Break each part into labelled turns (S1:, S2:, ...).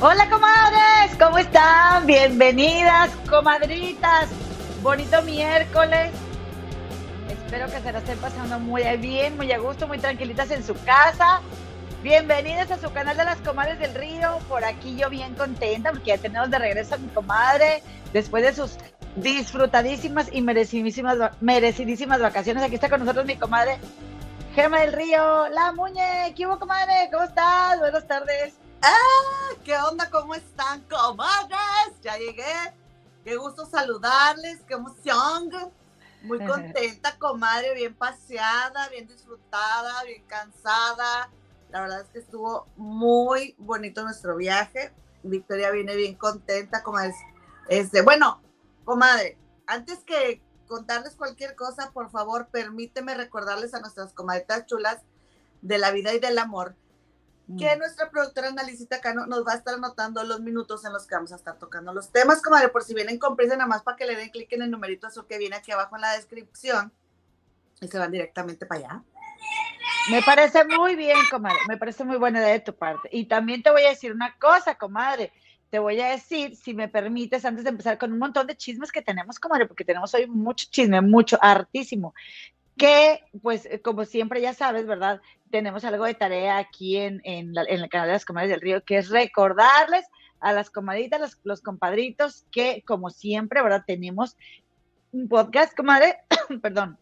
S1: Hola comadres, ¿cómo están? Bienvenidas, comadritas. Bonito miércoles. Espero que se la estén pasando muy bien, muy a gusto, muy tranquilitas en su casa. Bienvenidas a su canal de las comadres del río. Por aquí yo bien contenta porque ya tenemos de regreso a mi comadre después de sus disfrutadísimas y merecidísimas, merecidísimas vacaciones. Aquí está con nosotros mi comadre Gema del Río, la Muñe. ¿Qué hubo, comadre? ¿Cómo estás? Buenas tardes.
S2: ¡Ah! ¿Qué onda? ¿Cómo están, comadres? Ya llegué. Qué gusto saludarles, qué emoción. Muy contenta, comadre, bien paseada, bien disfrutada, bien cansada. La verdad es que estuvo muy bonito nuestro viaje. Victoria viene bien contenta, es. Este, bueno, comadre, antes que contarles cualquier cosa, por favor, permíteme recordarles a nuestras comadretas chulas de la vida y del amor que mm. nuestra productora Analicita Cano nos va a estar anotando los minutos en los que vamos a estar tocando los temas, comadre, por si vienen con prisa, nada más para que le den clic en el numerito azul que viene aquí abajo en la descripción y se van directamente para allá.
S1: Me parece muy bien, comadre, me parece muy buena idea de tu parte. Y también te voy a decir una cosa, comadre, te voy a decir, si me permites, antes de empezar con un montón de chismes que tenemos, comadre, porque tenemos hoy mucho chisme, mucho, hartísimo que pues eh, como siempre ya sabes, ¿verdad? Tenemos algo de tarea aquí en, en, el canal de las comadres del río, que es recordarles a las comaditas, los, los compadritos, que como siempre, ¿verdad? Tenemos un podcast, comadre, perdón,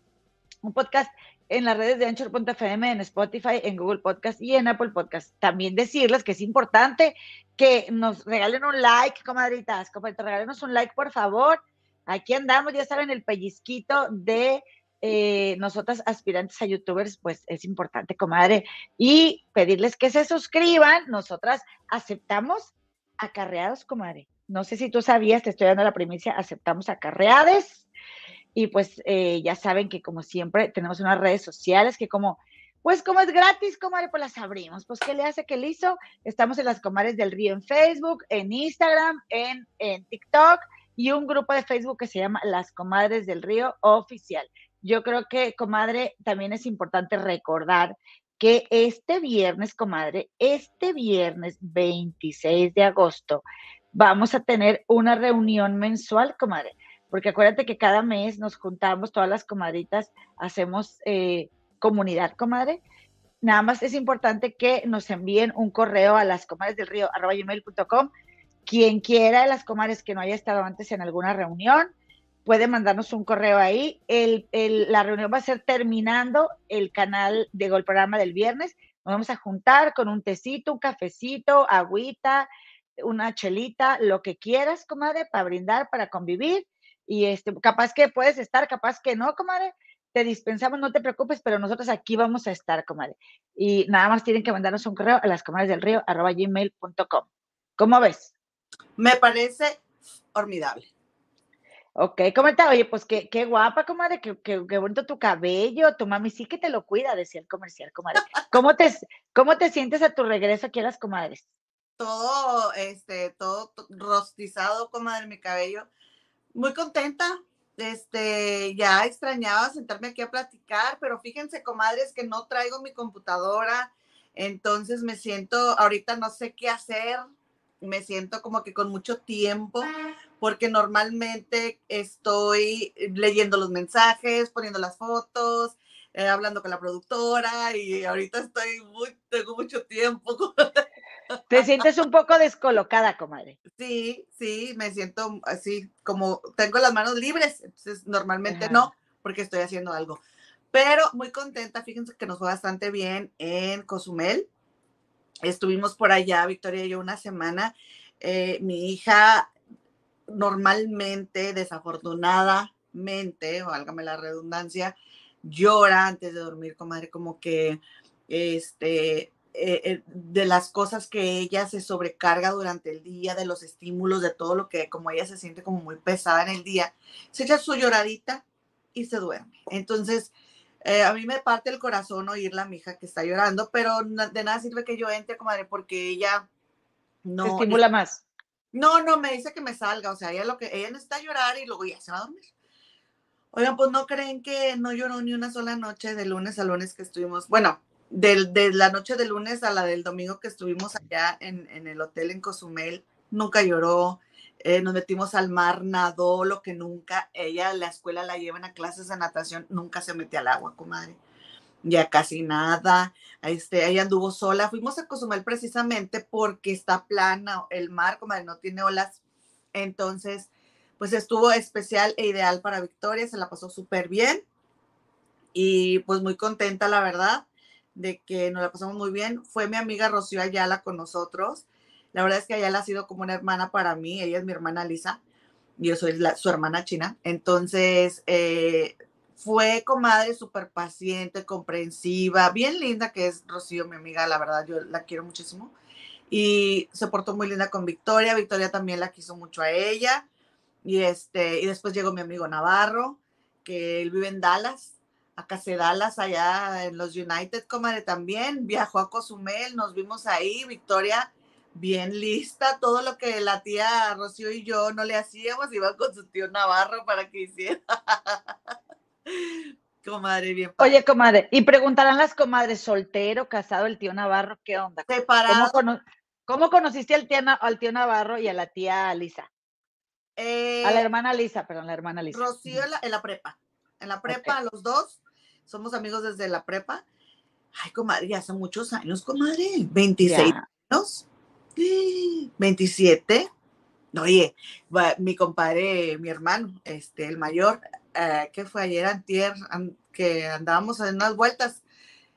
S1: un podcast en las redes de Anchor.fm, en Spotify, en Google Podcast y en Apple Podcast. También decirles que es importante que nos regalen un like, comadritas, comadritas, regálenos un like, por favor. Aquí andamos, ya saben, el pellizquito de eh, nosotras aspirantes a youtubers, pues es importante, comadre, y pedirles que se suscriban. Nosotras aceptamos acarreados, comadre. No sé si tú sabías, te estoy dando la primicia, aceptamos acarreades. Y pues eh, ya saben que como siempre tenemos unas redes sociales que como, pues como es gratis, comadre, pues las abrimos. Pues ¿qué le hace que le hizo? Estamos en las comadres del río en Facebook, en Instagram, en, en TikTok y un grupo de Facebook que se llama Las Comadres del Río Oficial yo creo que, comadre, también es importante recordar que este viernes, comadre, este viernes 26 de agosto, vamos a tener una reunión mensual, comadre, porque acuérdate que cada mes nos juntamos, todas las comadritas, hacemos eh, comunidad, comadre. Nada más es importante que nos envíen un correo a las comadres del río, arroba gmail.com. Quien quiera de las comadres que no haya estado antes en alguna reunión, puede mandarnos un correo ahí. La reunión va a ser terminando el canal de Gol Programa del viernes. Nos vamos a juntar con un tecito, un cafecito, agüita, una chelita, lo que quieras, comadre, para brindar, para convivir. Y este, capaz que puedes estar, capaz que no, comadre. Te dispensamos, no te preocupes, pero nosotros aquí vamos a estar, comadre. Y nada más tienen que mandarnos un correo a las comadres del río, arroba gmail.com. ¿Cómo ves?
S2: Me parece formidable.
S1: Ok, está? Oye, pues qué, qué guapa, comadre, qué, qué, bonito tu cabello, tu mami sí que te lo cuida, decía el comercial, comadre. ¿Cómo te, cómo te sientes a tu regreso aquí a las comadres?
S2: Todo, este, todo rostizado, comadre, mi cabello. Muy contenta, este, ya extrañaba sentarme aquí a platicar, pero fíjense, comadres, que no traigo mi computadora, entonces me siento, ahorita no sé qué hacer, me siento como que con mucho tiempo, porque normalmente estoy leyendo los mensajes, poniendo las fotos, eh, hablando con la productora y ahorita estoy muy, tengo mucho tiempo.
S1: ¿Te sientes un poco descolocada, comadre?
S2: Sí, sí, me siento así, como tengo las manos libres, entonces normalmente no, porque estoy haciendo algo. Pero muy contenta, fíjense que nos fue bastante bien en Cozumel. Estuvimos por allá, Victoria y yo, una semana. Eh, mi hija normalmente, desafortunadamente, válgame la redundancia, llora antes de dormir, comadre, como que este, eh, eh, de las cosas que ella se sobrecarga durante el día, de los estímulos, de todo lo que como ella se siente como muy pesada en el día, se echa su lloradita y se duerme. Entonces, eh, a mí me parte el corazón oírla a mi hija que está llorando, pero de nada sirve que yo entre, comadre, porque ella
S1: no. Se estimula más.
S2: No, no, me dice que me salga, o sea, ella lo que ella necesita llorar y luego ya se va a dormir. Oigan, pues no creen que no lloró ni una sola noche de lunes a lunes que estuvimos. Bueno, de la noche del lunes a la del domingo que estuvimos allá en, en el hotel en Cozumel, nunca lloró. Eh, nos metimos al mar, nadó lo que nunca. Ella, la escuela la llevan a clases de natación, nunca se mete al agua, comadre. Ya casi nada. Este, ella anduvo sola. Fuimos a Cozumel precisamente porque está plana el mar, comadre, no tiene olas. Entonces, pues estuvo especial e ideal para Victoria, se la pasó súper bien y pues muy contenta, la verdad, de que nos la pasamos muy bien. Fue mi amiga Rocío Ayala con nosotros. La verdad es que Ayala ha sido como una hermana para mí, ella es mi hermana Lisa, yo soy su hermana china. Entonces, eh, fue comadre súper paciente, comprensiva, bien linda que es Rocío, mi amiga, la verdad, yo la quiero muchísimo. Y se portó muy linda con Victoria, Victoria también la quiso mucho a ella. Y, este, y después llegó mi amigo Navarro, que él vive en Dallas, a Dallas, allá en los United, comadre, también. Viajó a Cozumel, nos vimos ahí, Victoria, bien lista, todo lo que la tía Rocío y yo no le hacíamos, iba con su tío Navarro para que hiciera. comadre, bien.
S1: Oye, comadre, y preguntarán las comadres, soltero, casado, el tío Navarro, ¿qué onda?
S2: Separado.
S1: ¿Cómo, conociste al tío, al tío Navarro y a la tía Lisa? a la eh, hermana Lisa, perdón, la hermana Lisa.
S2: Rocío en la, prepa. En la prepa, los dos somos amigos desde la prepa. Ay, comadre, ya hace muchos años, comadre. 26 años. 27. Oye, mi compadre, mi hermano, este, el mayor, eh, que fue ayer antier, que andábamos en unas vueltas,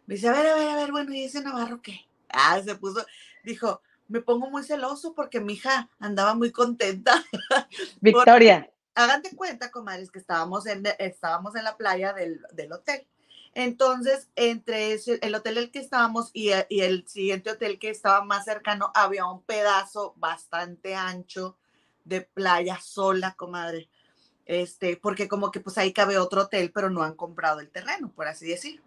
S2: me dice, a ver, a ver, a ver, bueno, ¿y ese Navarro qué? Ah, se puso, dijo, me pongo muy celoso porque mi hija andaba muy contenta.
S1: Victoria.
S2: Hagan de cuenta, comadres, que estábamos en, estábamos en la playa del, del hotel. Entonces, entre el hotel en el que estábamos y, y, el siguiente hotel que estaba más cercano, había un pedazo bastante ancho de playa sola, comadre. Este, porque como que pues ahí cabe otro hotel, pero no han comprado el terreno, por así decir.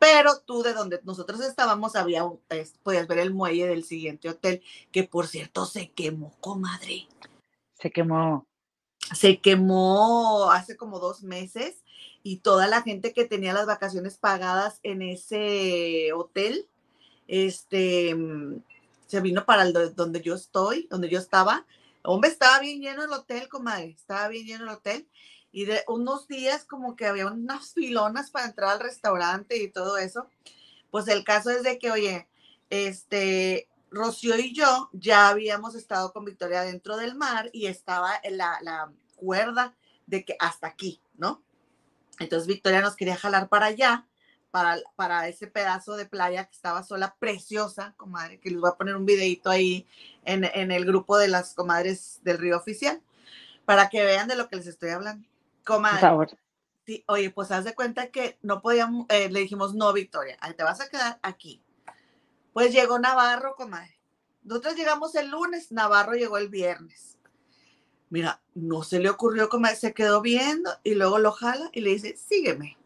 S2: Pero tú de donde nosotros estábamos había, un, podías ver el muelle del siguiente hotel, que por cierto se quemó, comadre.
S1: Se quemó.
S2: Se quemó hace como dos meses y toda la gente que tenía las vacaciones pagadas en ese hotel, este, mm, se vino para el donde yo estoy, donde yo estaba. Hombre, estaba bien lleno el hotel, comadre, estaba bien lleno el hotel. Y de unos días como que había unas filonas para entrar al restaurante y todo eso. Pues el caso es de que, oye, este, Rocío y yo ya habíamos estado con Victoria dentro del mar y estaba la, la cuerda de que hasta aquí, ¿no? Entonces Victoria nos quería jalar para allá, para, para ese pedazo de playa que estaba sola, preciosa, comadre, que les voy a poner un videito ahí en, en el grupo de las comadres del río oficial, para que vean de lo que les estoy hablando. Comadre. Por favor. Sí, oye, pues haz de cuenta que no podíamos, eh, le dijimos, no, Victoria, te vas a quedar aquí. Pues llegó Navarro, comadre. Nosotros llegamos el lunes, Navarro llegó el viernes. Mira, no se le ocurrió comer, se quedó viendo y luego lo jala y le dice, sígueme.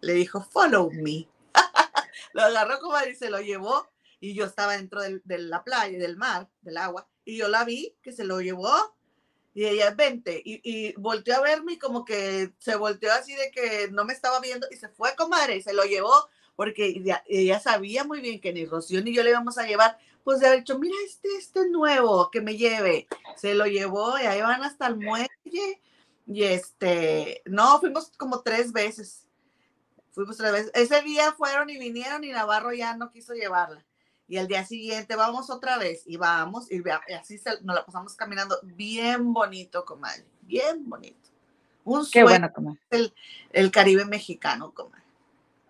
S2: Le dijo, follow me. lo agarró como y se lo llevó y yo estaba dentro de la playa, del mar, del agua, y yo la vi que se lo llevó y ella, vente, y, y volteó a verme y como que se volteó así de que no me estaba viendo y se fue, comadre, y se lo llevó porque ella, sabía muy bien que ni Rocío ni yo le íbamos a llevar, pues de haber dicho, mira, este, este nuevo, que me lleve. Se lo llevó y ahí van hasta el muelle. Y este, no, fuimos como tres veces. Fuimos tres veces. Ese día fueron y vinieron y Navarro ya no quiso llevarla. Y al día siguiente vamos otra vez y vamos y, así nos la pasamos caminando bien bonito, comadre. Bien bonito. Un Qué bueno, El, el Caribe mexicano, comadre.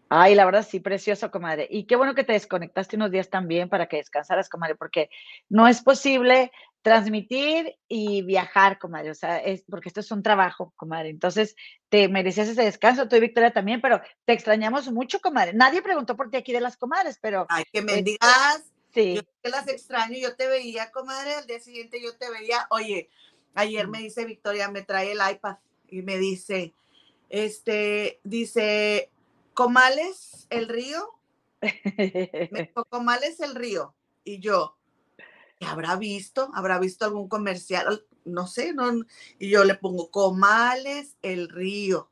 S1: Ay, la verdad sí, precioso, comadre. Y qué bueno que te desconectaste unos días también para que descansaras, comadre, porque no es posible transmitir y viajar, comadre. O sea, es porque esto es un trabajo, comadre. Entonces, te mereces ese descanso, tú y Victoria también, pero te extrañamos mucho, comadre. Nadie preguntó por ti aquí de las comadres, pero.
S2: Ay, que me este, digas. Sí. Yo que las extraño, yo te veía, comadre, al día siguiente yo te veía. Oye, ayer me dice Victoria, me trae el iPad y me dice, este, dice, Comales, el río. Me Comales, el río. Y yo, ¿qué habrá visto? ¿Habrá visto algún comercial? No sé, no. Y yo le pongo Comales, el río.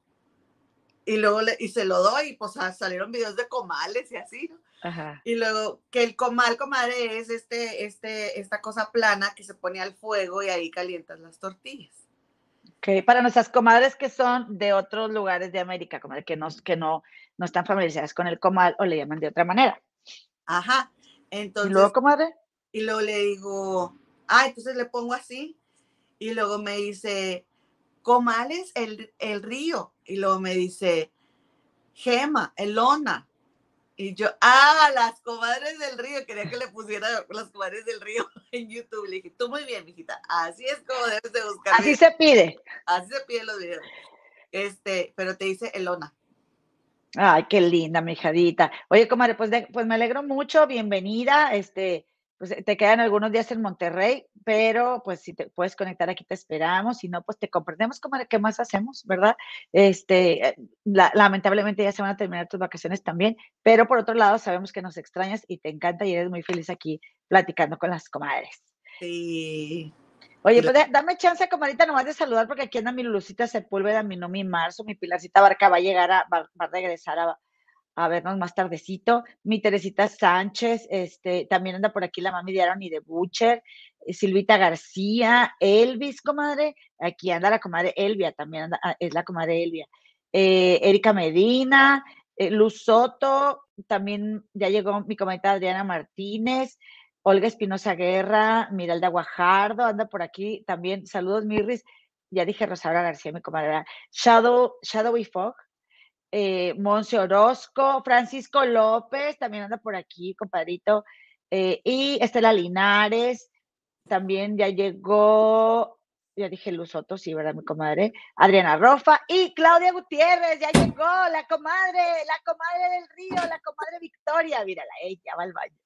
S2: Y luego le, y se lo doy, y pues ah, salieron videos de comales y así, ¿no?
S1: Ajá.
S2: Y luego que el comal, comadre, es este, este, esta cosa plana que se pone al fuego y ahí calientas las tortillas.
S1: Ok, para nuestras comadres que son de otros lugares de América, comadre, que no, que no, no están familiarizadas con el comal o le llaman de otra manera.
S2: Ajá.
S1: ¿Y
S2: Entonces,
S1: luego, comadre?
S2: Y luego le digo, ah, entonces le pongo así. Y luego me dice, comales, el, el río. Y luego me dice, gema, elona. Y yo, ah, las comadres del río. Quería que le pusiera las comadres del río en YouTube. Le dije, tú muy bien, mijita. Así es como debes de buscar.
S1: Así
S2: videos.
S1: se pide.
S2: Así se piden los videos. Este, pero te dice elona.
S1: Ay, qué linda, mi hijadita. Oye, comadre, pues, de- pues me alegro mucho, bienvenida. Este, pues te quedan algunos días en Monterrey, pero pues si te puedes conectar aquí te esperamos, si no, pues te comprendemos, comadre, ¿qué más hacemos, verdad? Este, eh, la- lamentablemente ya se van a terminar tus vacaciones también, pero por otro lado sabemos que nos extrañas y te encanta y eres muy feliz aquí platicando con las comadres.
S2: Sí.
S1: Oye, pues da- dame chance, comadita, nomás de saludar, porque aquí anda mi Lucita Sepúlveda, mi Nomi Marzo, mi Pilarcita Barca va a llegar a, va, va a regresar a, a vernos más tardecito. Mi Teresita Sánchez, este, también anda por aquí la mami de Aaron y de Butcher, eh, Silvita García, Elvis, comadre, aquí anda la comadre Elvia, también anda, ah, es la comadre Elvia. Eh, Erika Medina, eh, Luz Soto, también ya llegó mi comadita Adriana Martínez, Olga Espinosa Guerra, Miralda Guajardo, anda por aquí también. Saludos, Mirris. Ya dije Rosaura García, mi comadre. Shadow, Shadowy Fog, eh, Monse Orozco, Francisco López, también anda por aquí, compadrito. eh, y Estela Linares, también ya llegó, ya dije Luz Soto, sí, ¿verdad, mi comadre? Adriana Rofa y Claudia Gutiérrez, ya llegó, la comadre, la comadre del río, la comadre Victoria, mírala, ella va al baño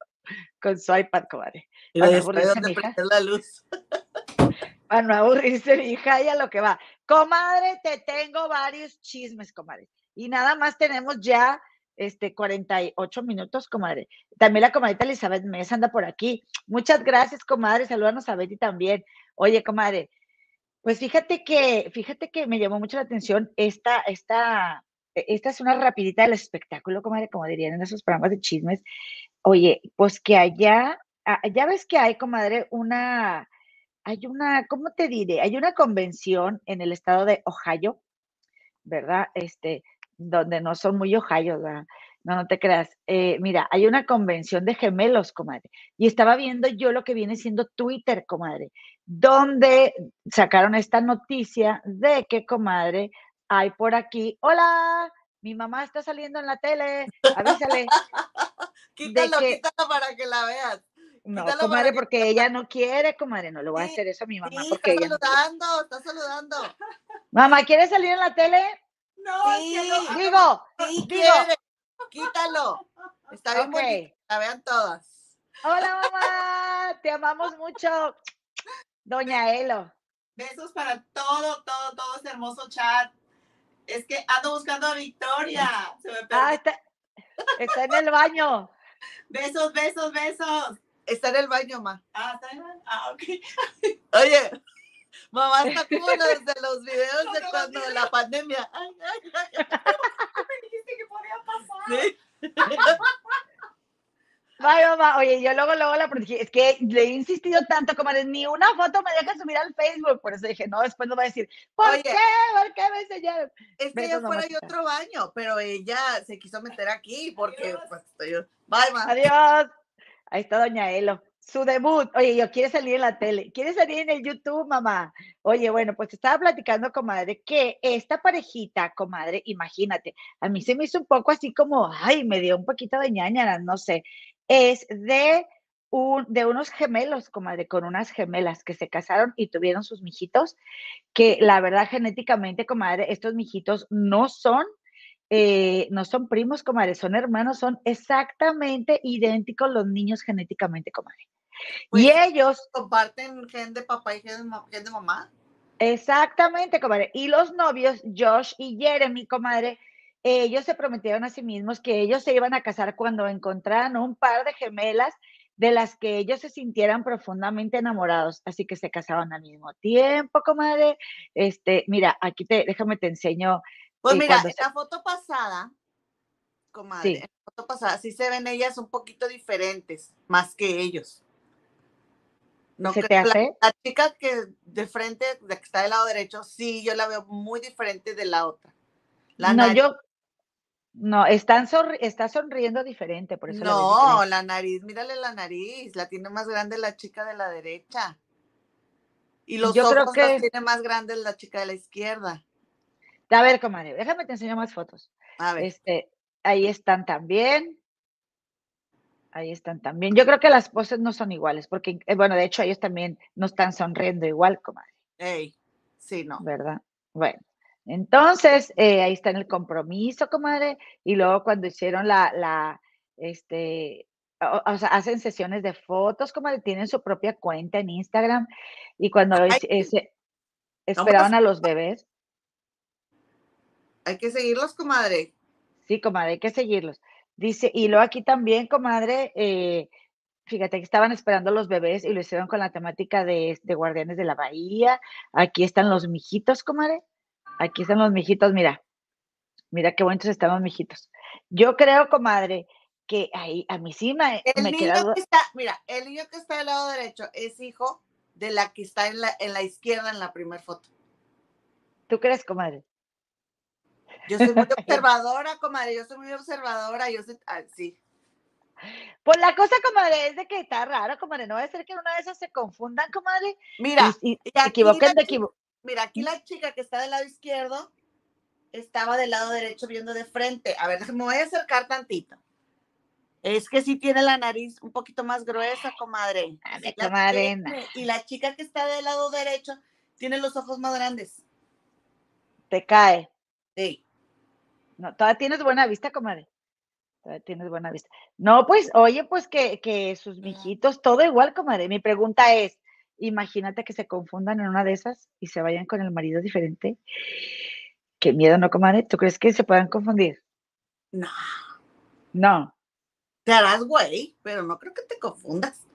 S1: con su iPad, comadre.
S2: Y
S1: Para no aburrirse, mija.
S2: prender la luz.
S1: Para no aburrirse, mi hija, y a lo que va. Comadre, te tengo varios chismes, comadre. Y nada más tenemos ya este 48 minutos, comadre. También la comadrita Elizabeth Mesa anda por aquí. Muchas gracias, comadre. Saludanos a Betty también. Oye, comadre, pues fíjate que, fíjate que me llamó mucho la atención esta, esta, esta es una rapidita del espectáculo, comadre, como dirían en esos programas de chismes. Oye, pues que allá, ah, ya ves que hay, comadre, una, hay una, ¿cómo te diré? Hay una convención en el estado de Ohio, ¿verdad? Este, donde no son muy Ohio, ¿verdad? No, no te creas. Eh, mira, hay una convención de gemelos, comadre. Y estaba viendo yo lo que viene siendo Twitter, comadre, donde sacaron esta noticia de que, comadre, hay por aquí, hola, mi mamá está saliendo en la tele, avísale.
S2: Quítalo,
S1: que-
S2: quítalo para que la veas.
S1: No,
S2: Quítalo
S1: comadre,
S2: que
S1: porque ella no quiere, comadre, no le voy a hacer eso a mi mamá
S2: Sí,
S1: porque
S2: está
S1: ella no quiere.
S2: saludando, está saludando.
S1: Mamá, ¿quiere salir en la tele?
S3: No, es que
S2: Sí,
S3: no-
S1: Digo,
S2: Sí,
S1: digo,
S2: quiere. Quítalo. Está bien
S1: ok.
S2: bonito, la vean todas.
S1: Hola mamá, te amamos mucho. Doña Elo.
S3: Besos para todo, todo, todo este hermoso chat. Es que ando buscando a Victoria. Se me.
S1: Ah, está, está en el baño.
S3: Besos, besos, besos.
S2: Está en el baño, ma.
S3: Ah, ¿está bien? Ah, ok.
S2: Oye, mamá está como los de los videos de cuando la pandemia. Ay, ay, ay,
S3: Me dijiste que podía pasar.
S2: sí.
S1: Ay, mamá, oye, yo luego, luego la protegí. Es que le he insistido tanto, como ni una foto me deja subir al Facebook. Por eso dije, no, después no va a decir, ¿por
S2: Oye.
S1: qué? ¿Por qué me enseñaron?
S2: Es que ella fuera y
S1: mamacita.
S2: otro baño, pero ella se quiso meter aquí porque pues estoy yo. Bye, ma.
S1: Adiós. Ahí está Doña Elo. Su debut. Oye, yo quiere salir en la tele. Quiere salir en el YouTube, mamá. Oye, bueno, pues estaba platicando, comadre, que esta parejita, comadre, imagínate, a mí se me hizo un poco así como, ay, me dio un poquito de ñañara, no sé. Es de un, de unos gemelos, comadre, con unas gemelas que se casaron y tuvieron sus mijitos, que la verdad, genéticamente, comadre, estos mijitos no son eh, no son primos, comadre, son hermanos, son exactamente idénticos los niños genéticamente, comadre.
S2: Pues,
S1: y ellos,
S2: Comparten gen de papá y gen de, mamá.
S1: exactamente, comadre. Y los novios, Josh y Jeremy, comadre, ellos se prometieron a sí mismos que ellos se iban a casar cuando encontraran un par de gemelas de las que ellos se sintieran profundamente enamorados, así que se casaban al mismo tiempo, comadre. Este, mira, aquí te, déjame te enseño
S2: Pues
S1: Y
S2: mira, en
S1: se-
S2: la foto pasada, comadre,
S1: Sí.
S2: en la foto pasada sí se ven ellas un poquito diferentes, más que ellos. No
S1: ¿Se te
S2: creo- la,
S1: hace?
S2: la chica que de frente, la que está del lado derecho, sí, yo la veo muy diferente de la otra. La
S1: no,
S2: nariz-
S1: yo. No, están sonri- está sonriendo diferente, por eso
S2: no, la nariz, mírale la nariz, la tiene más grande la chica de la derecha. Y los
S1: Yo creo
S2: ojos
S1: que-
S2: los tiene más grandes la chica de la izquierda.
S1: A ver, comadre, déjame te enseño más fotos.
S2: A ver,
S1: Este, ahí están también. Ahí están también. Yo creo que las poses no son iguales, porque, eh, bueno, de hecho, ellos también no están sonriendo igual, comadre,
S2: ey, sí, no.
S1: ¿verdad? Bueno, entonces, eh, ahí está en el compromiso, comadre, y luego cuando hicieron la, la, este, o, o sea, hacen sesiones de fotos, comadre, tienen su propia cuenta en Instagram, y cuando
S2: Ay,
S1: es- ese-
S2: pues
S1: esperaban a los bebés,
S2: Hay que seguirlos, comadre.
S1: Sí, comadre, hay que seguirlos. Dice, y luego aquí también, comadre, eh, fíjate que estaban esperando los bebés y lo hicieron con la temática de, de Guardianes de la Bahía. Aquí están los mijitos, comadre. Aquí están los mijitos, mira. Mira qué bonitos están los mijitos. Yo creo, comadre, que ahí a mí sí me,
S2: El
S1: me
S2: niño
S1: queda
S2: que está, mira, el niño que está del lado derecho es hijo de la que está en la, en la izquierda en la primera foto.
S1: ¿Tú crees, comadre?
S2: Yo soy muy observadora, comadre, yo soy muy observadora, yo sé, ah, sí.
S1: Pues la cosa, comadre, es de que está raro, comadre. No va a ser que una de esas se confundan, comadre.
S2: Mira,
S1: y, y
S2: y aquí
S1: equivoquen de equivo-
S2: mira, aquí la chica que está del lado izquierdo estaba del lado derecho viendo de frente. A ver, me voy a acercar tantito. Es que sí tiene la nariz un poquito más gruesa, comadre. La
S1: comadre.
S2: Y la chica que está del lado derecho tiene los ojos más grandes.
S1: Te cae.
S2: Sí.
S1: No, todavía tienes buena vista, comadre. Todavía tienes buena vista. No, pues, oye, pues que, que sus mijitos, todo igual, comadre. Mi pregunta es, imagínate que se confundan en una de esas y se vayan con el marido diferente. Qué miedo, ¿no, comadre? ¿Tú crees que se puedan confundir?
S2: No.
S1: No.
S2: Te harás güey, pero no creo que te confundas.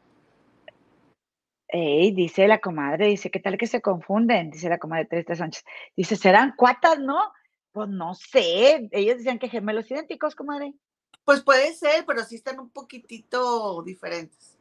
S1: Ey, dice la comadre, dice, ¿qué tal que se confunden? Dice la comadre Teresa Sánchez. Dice, ¿serán cuatas, no? Pues no sé. Ellos decían que gemelos idénticos, comadre.
S2: Pues puede ser, pero sí están un poquitito diferentes.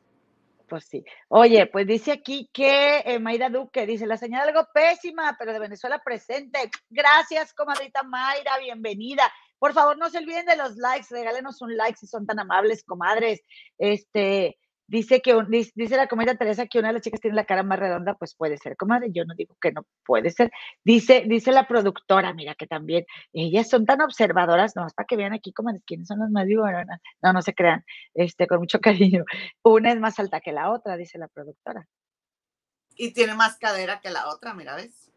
S1: Pues sí. Oye, pues dice aquí que eh, Mayra Duque dice, la señal algo pésima, pero de Venezuela presente. Gracias, comadrita Mayra, bienvenida. Por favor, no se olviden de los likes, regálenos un like si son tan amables, comadres. Este, dice que, dice, la comadre Teresa que una de las chicas tiene la cara más redonda, pues puede ser, comadre. Yo no digo que no puede ser. Dice, dice la productora, mira que también, ellas son tan observadoras, nomás para que vean aquí, comadres, quiénes son las más vivonas. No, no se crean, este, con mucho cariño. Una es más alta que la otra, dice la productora.
S2: Y tiene más cadera que la otra, mira, ¿ves?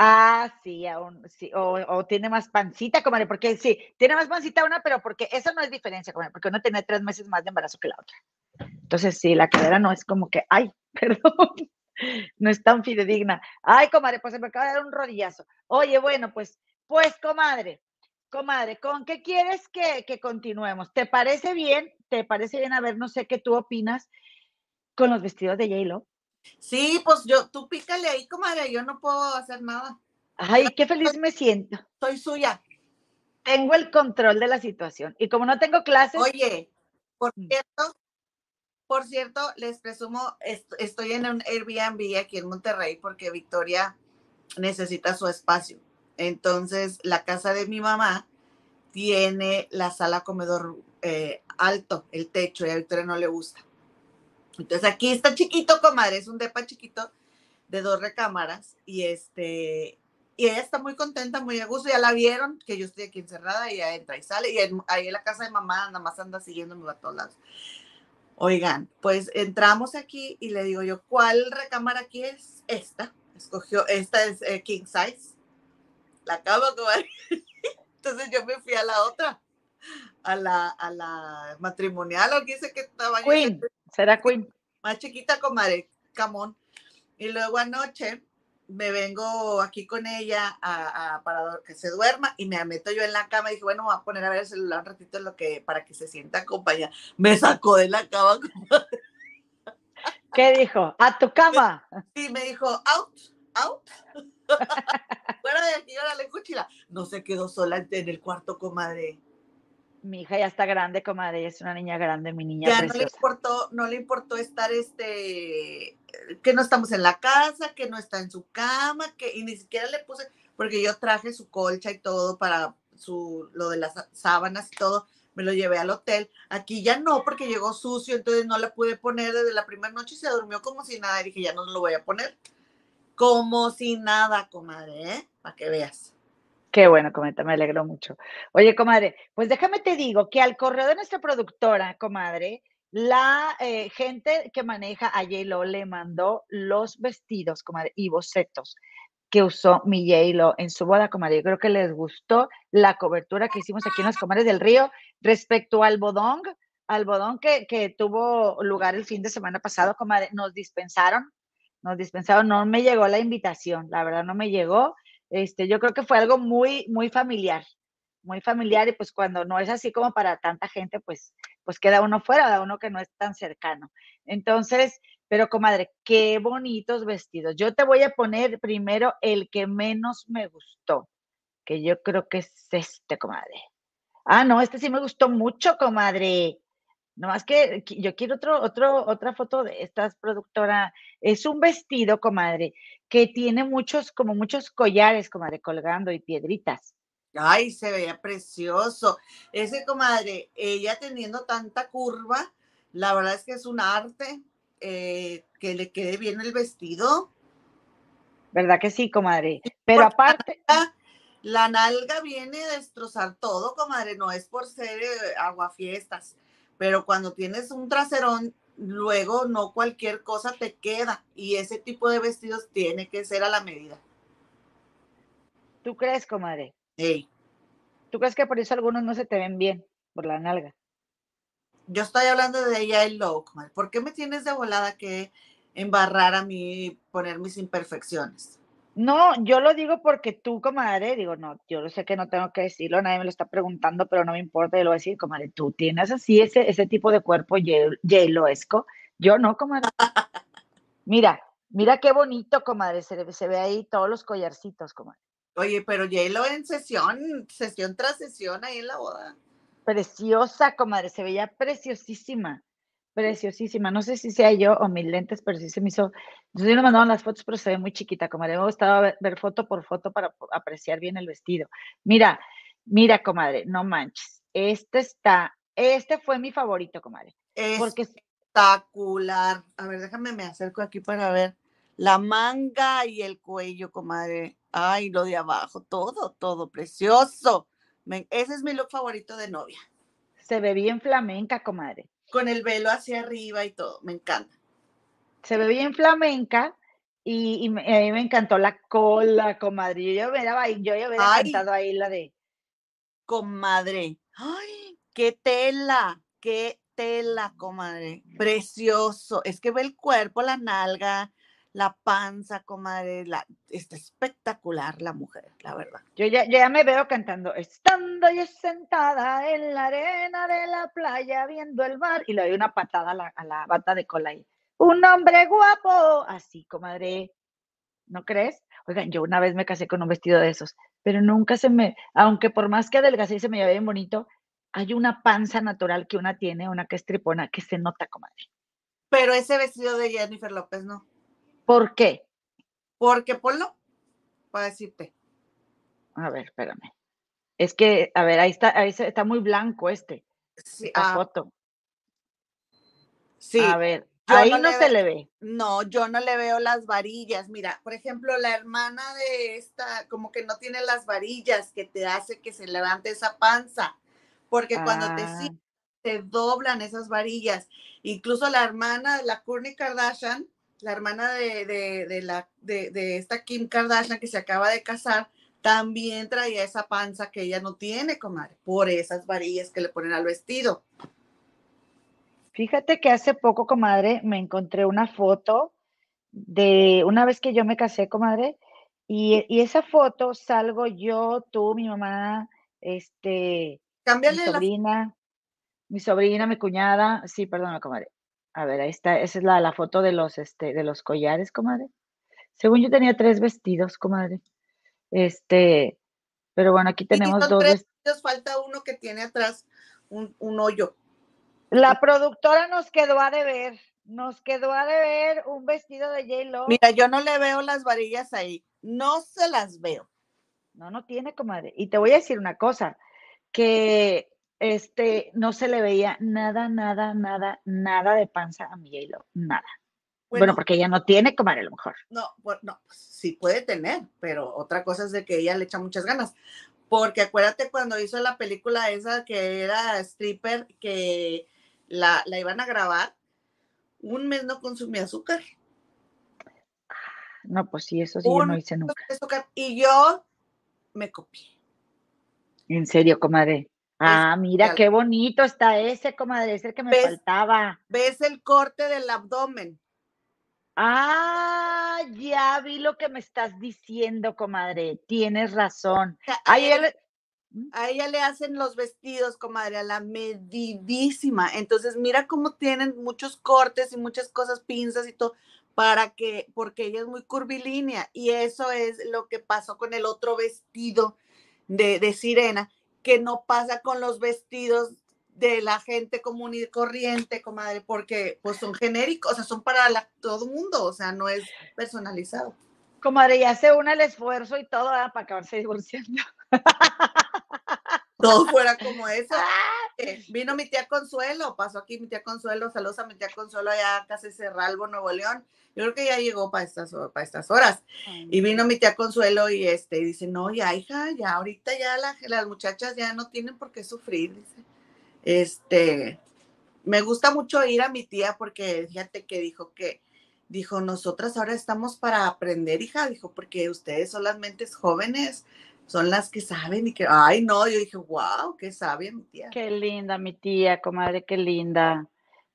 S1: Ah, sí, aún, sí, o, tiene más pancita, comadre, porque sí, tiene más pancita una, pero porque eso no es diferencia, comadre, porque uno tiene tres meses más de embarazo que la otra. Entonces, sí, la cadera no es como que, ay, perdón, no es tan fidedigna. Ay, comadre, pues se me acaba de dar un rodillazo. Oye, bueno, pues, pues, comadre, comadre, ¿con qué quieres que, que continuemos? ¿Te parece bien? ¿Te parece bien? A ver, no sé qué tú opinas con los vestidos de J-Lo.
S2: Sí, pues yo, tú pícale ahí, comadre, yo no puedo hacer nada.
S1: Ay, qué feliz me siento.
S2: Soy suya.
S1: tengo el control de la situación. Y como no tengo clases,
S2: Oye, por
S1: Mm.
S2: cierto, por cierto, les presumo, est- estoy en un Airbnb aquí en Monterrey porque Victoria necesita su espacio. Entonces, la casa de mi mamá tiene la sala comedor eh, alto, el techo, y a Victoria no le gusta. Entonces, aquí está chiquito, comadre, es un depa chiquito de dos recámaras y este y ella está muy contenta, muy a gusto, ya la vieron, que yo estoy aquí encerrada y ella entra y sale, y ahí en la casa de mamá nada más anda siguiéndome a todos lados. Oigan, pues entramos aquí y le digo yo, ¿cuál recámara aquí es? Esta. Escogió, esta es eh, king size. La cama, comadre. Entonces yo me fui a la otra, a la, a la matrimonial, o quién sé qué tamaño. es
S1: Queen, será Queen.
S2: más chiquita, comadre, camón. Y luego anoche me vengo aquí con ella a, a- para que se duerma y me meto yo en la cama y dije, bueno, voy a poner a ver el celular un ratito lo que, para que se sienta acompañada. Me sacó de la cama comadre,
S1: ¿Qué dijo? A tu cama.
S2: y me dijo, out, out. Fuera de aquí, órale, cuchila. No se quedó sola en el cuarto, comadre.
S1: Mi hija ya está grande, comadre, es una niña grande, mi niña
S2: Ya no le importó, no le importó estar este, que no estamos en la casa, que no está en su cama, que, y ni siquiera le puse, porque yo traje su colcha y todo para su, lo de las sábanas y todo, me lo llevé al hotel. Aquí ya no, porque llegó sucio, entonces no le pude poner desde la primera noche y se durmió como si nada. Y dije, ya no lo voy a poner. Como si nada, comadre, ¿eh? Para que veas.
S1: Qué bueno, comenta, me alegro mucho. Oye, comadre, pues déjame te digo que al correo de nuestra productora, comadre, la eh, gente que maneja a J-Lo le mandó los vestidos, comadre, y bocetos que usó mi J-Lo en su boda, comadre. Yo creo que les gustó la cobertura que hicimos aquí en los Comadres del Río respecto al bodón, al bodón que, que tuvo lugar el fin de semana pasado, comadre. Nos dispensaron, nos dispensaron, no me llegó la invitación, la verdad no me llegó este, yo creo que fue algo muy, muy familiar, muy familiar y pues cuando no es así como para tanta gente, pues, pues queda uno fuera, da uno que no es tan cercano. Entonces, pero comadre, qué bonitos vestidos. Yo te voy a poner primero el que menos me gustó, que yo creo que es este, comadre. Ah, no, este sí me gustó mucho, comadre. No más que yo quiero otro, otro, otra foto de estas, productora. Es un vestido, comadre, que tiene muchos, como muchos collares, comadre, colgando y piedritas.
S2: Ay, se veía precioso. Ese, comadre, ella teniendo tanta curva, la verdad es que es un arte eh, que le quede bien el vestido.
S1: ¿Verdad que sí, comadre? Pero aparte.
S2: La, nalga viene a destrozar todo, comadre, no es por ser eh, aguafiestas pero cuando tienes un traserón, luego no cualquier cosa te queda y ese tipo de vestidos tiene que ser a la medida.
S1: ¿Tú crees, comadre?
S2: Sí.
S1: ¿Tú crees que por eso algunos no se te ven bien, por la nalga?
S2: Yo estoy hablando de ella y low, comadre. ¿Por qué me tienes de volada que embarrar a mí, poner mis imperfecciones?
S1: No, yo lo digo porque tú, comadre, digo, no, yo sé que no tengo que decirlo, nadie me lo está preguntando, pero no me importa, yo lo voy a decir, comadre, tú tienes así ese, ese tipo de cuerpo esco, yo no, comadre. Mira, mira qué bonito, comadre, se, se ve ahí todos los collarcitos, comadre.
S2: Oye, pero J-Lo en sesión, sesión tras sesión ahí en la boda.
S1: Preciosa, comadre, se veía preciosísima preciosísima. No sé si sea yo o mis lentes, pero sí se me hizo. Entonces, me mandaron las fotos, pero se ve muy chiquita. Como me gustaba ver, foto por foto para apreciar bien el vestido. Mira, mira, comadre, no manches. Este está, este fue mi favorito, comadre.
S2: Porque espectacular. A ver, déjame, me acerco aquí para ver. La manga y el cuello, comadre. Ay, lo de abajo, todo, todo precioso. ese es mi look favorito de novia.
S1: Se ve bien flamenca, comadre
S2: con el velo hacia arriba y todo, me encanta.
S1: Se ve bien flamenca y, a mí me encantó la cola, comadre. Yo hubiera, yo hubiera cantado ahí la de...
S2: Comadre, ay, qué tela, qué tela, comadre. Precioso. Es que ve el cuerpo, la nalga, la panza, comadre, la, está espectacular la mujer, la verdad.
S1: Yo ya, ya me veo cantando, estando yo sentada en la arena de la playa viendo el mar, y le doy una patada a la, a la bata de cola ahí. Un hombre guapo, así, comadre, ¿no crees? Oigan, yo una vez me casé con un vestido de esos, pero nunca se me, aunque por más que adelgacé y se me lleve bien bonito, hay una panza natural que una tiene, una que es tripona, que se nota, comadre.
S2: Pero ese vestido de Jennifer López no.
S1: ¿Por qué?
S2: Porque ponlo para decirte.
S1: A ver, espérame. Es que, a ver, ahí está, ahí está muy blanco este. Sí, ah. foto. Sí. A ver, ahí no, se le ve.
S2: No, yo no le veo las varillas. Mira, por ejemplo, la hermana de esta, como que no tiene las varillas que te hace que se levante esa panza. Porque cuando te ah. te doblan esas varillas. Incluso la hermana de la Kourtney Kardashian la hermana de, la, de, esta Kim Kardashian que se acaba de casar, también traía esa panza que ella no tiene, comadre, por esas varillas que le ponen al vestido.
S1: Fíjate que hace poco, comadre, me encontré una foto de una vez que yo me casé, comadre, y, y esa foto salgo yo, tú, mi mamá, este, mi sobrina, mi sobrina, mi cuñada, sí, perdón, comadre, a ver, ahí está, esa es la, la foto de los, este, de los collares, comadre. Según yo tenía tres vestidos, comadre. Este, pero bueno, aquí tenemos dos.
S2: Vestidos, falta uno que tiene atrás un, un hoyo.
S1: La productora nos quedó a deber, nos quedó a deber un vestido de J-Lo.
S2: Mira, yo no le veo las varillas ahí, no se las veo.
S1: No, no tiene, comadre. Y te voy a decir una cosa, que este, no se le veía nada, nada, nada, nada de panza a mi J-Lo, nada. Bueno, porque ella no tiene, comadre, a lo mejor.
S2: No, pues, no, sí puede tener, pero otra cosa es de que ella le echa muchas ganas. Porque acuérdate cuando hizo la película esa que era stripper, que la, iban a grabar, un mes no consumía azúcar.
S1: No, pues sí, eso sí yo no hice nunca.
S2: y yo me copié.
S1: En serio, comadre. Ah, mira qué bonito está ese, comadre, es el que me faltaba.
S2: ¿Ves el corte del abdomen?
S1: Ah, ya vi lo que me estás diciendo, comadre. Tienes razón.
S2: ¿Mm? A ella le hacen los vestidos, comadre, a la medidísima. Entonces, mira cómo tienen muchos cortes y muchas cosas, pinzas y todo, para que, porque ella es muy curvilínea. Y eso es lo que pasó con el otro vestido de, de sirena, que no pasa con los vestidos de la gente común y corriente, comadre, porque pues son genéricos, o sea, son para todo mundo, o sea, no es personalizado.
S1: Comadre, ya se une el esfuerzo y todo para acabarse divorciando.
S2: todo fuera como eso. Eh, vino mi tía Consuelo, pasó aquí mi tía Consuelo, saludos a mi tía Consuelo allá casi Cerralbo, Nuevo León. Yo creo que ya llegó para estas, para estas horas. Y vino mi tía Consuelo y este dice, no, ya hija, ya ahorita ya las muchachas ya no tienen por qué sufrir, dice. Este, me gusta mucho ir a mi tía porque fíjate que dijo que, dijo, nosotras ahora estamos para aprender, hija, dijo, porque ustedes son las mentes jóvenes, son las que saben y que, ay, no, yo dije, wow, qué sabia mi tía.
S1: Qué linda mi tía, comadre, qué linda.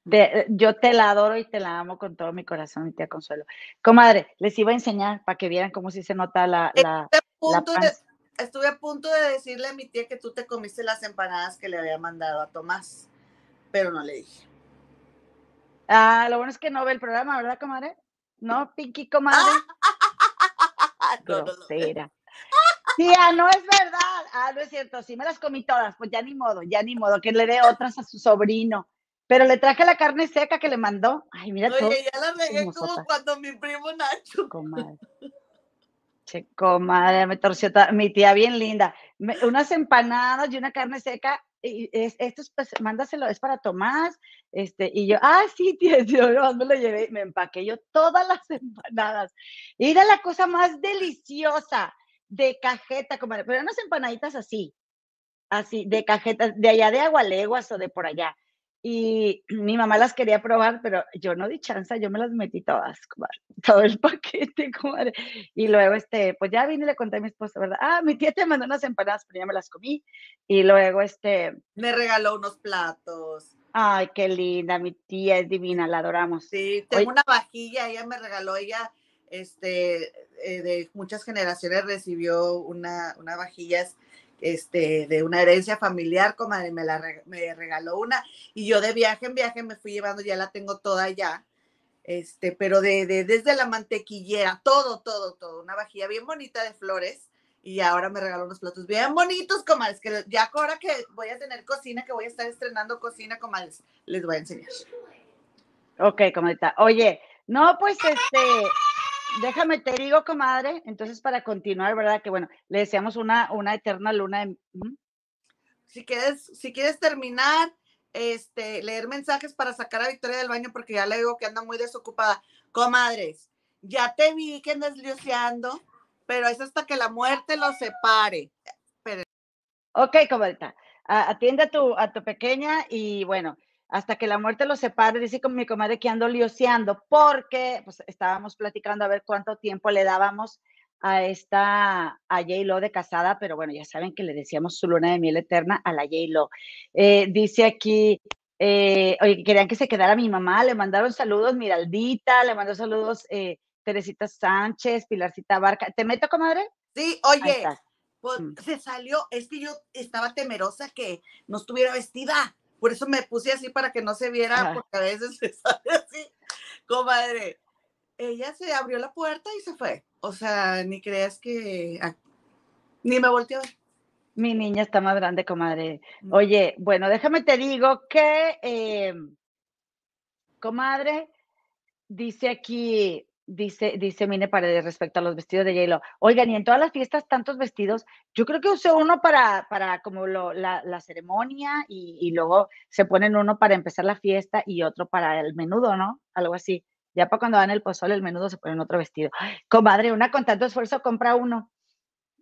S1: De, yo te la adoro y te la amo con todo mi corazón, mi tía Consuelo. Comadre, les iba a enseñar para que vieran cómo si se nota la... la,
S2: estuve a punto de decirle a mi tía que tú te comiste las empanadas que le había mandado a Tomás, pero no le dije.
S1: Ah, lo bueno es que no ve el programa, ¿verdad, comadre? No, Pinky, comadre. Grosera. Tía, no es verdad. Ah, no es cierto. Sí me las comí todas. Pues ya ni modo, ya ni modo. Que le dé otras a su sobrino. Pero le traje la carne seca que le mandó. Ay, mira
S2: Oye, ya la regué como cuando mi primo Nacho.
S1: Comadre. Che, comadre, me torció mi tía bien linda. unas empanadas y una carne seca. Y esto es, pues, mándaselo, es para Tomás. Este, y yo, ah, sí, tía, yo me lo llevé. Me empaqué yo todas las empanadas. Y era la cosa más deliciosa de cajeta, comadre, pero unas empanaditas así, así, de cajeta, de allá de Agualeguas o de por allá. Y mi mamá las quería probar, pero yo no di chance, yo me las metí todas, comadre, todo el paquete, comadre. Y luego, este, pues ya vine y le conté a mi esposa, ¿verdad? Ah, mi tía te mandó unas empanadas, pero ya me las comí. Y luego, este...
S2: Me regaló unos platos.
S1: Ay, qué linda, mi tía es divina, la adoramos.
S2: Sí, tengo una vajilla, ella me regaló, ella este, eh, de muchas generaciones recibió una, una vajillas este, de una herencia familiar, comadre, me, la, me regaló una y yo de viaje en viaje me fui llevando, ya la tengo toda ya, este, pero de, desde la mantequillera, todo, todo, todo, una vajilla bien bonita de flores y ahora me regaló unos platos bien bonitos, comadres, que ya ahora que voy a tener cocina, que voy a estar estrenando cocina, comadres, les voy a enseñar.
S1: Ok, comadita. Oye, no, pues este, déjame te digo, comadre, entonces para continuar, ¿verdad? Que bueno, le deseamos una, una eterna luna.
S2: Si quieres, si quieres terminar, este, leer mensajes para sacar a Victoria del baño, porque ya le digo que anda muy desocupada. Comadres, ya te vi que andas lioseando, pero es hasta que la muerte los separe.
S1: Ok, comadre, atiende a tu, a tu pequeña y bueno, hasta que la muerte los separe, dice con mi comadre que ando lioseando, porque pues, estábamos platicando a ver cuánto tiempo le dábamos a esta, a J-Lo de casada, pero bueno, ya saben que le decíamos su luna de miel eterna a la J-Lo. Eh, dice aquí, eh, oye, querían que se quedara mi mamá, le mandaron saludos Miraldita, le mandó saludos eh, Teresita Sánchez, Pilarcita Barca. ¿Te meto, comadre?
S2: Sí, oye, pues, mm. se salió, es que yo estaba temerosa que no estuviera vestida. Por eso me puse así para que no se viera, porque a veces se sale así. Comadre, ella se abrió la puerta y se fue. O sea, ni creas que... ah, Ni me volteó.
S1: Mi niña está más grande, comadre. Oye, bueno, déjame te digo que, eh, comadre, dice aquí, dice, dice Mine Paredes respecto a los vestidos de J-Lo. Oigan, y en todas las fiestas tantos vestidos, yo creo que usé uno para, para como lo, la, la ceremonia y, y luego se ponen uno para empezar la fiesta y otro para el menudo, ¿no? Algo así. Ya para cuando van el pozole, el menudo se ponen otro vestido. Ay, comadre, una con tanto esfuerzo compra uno.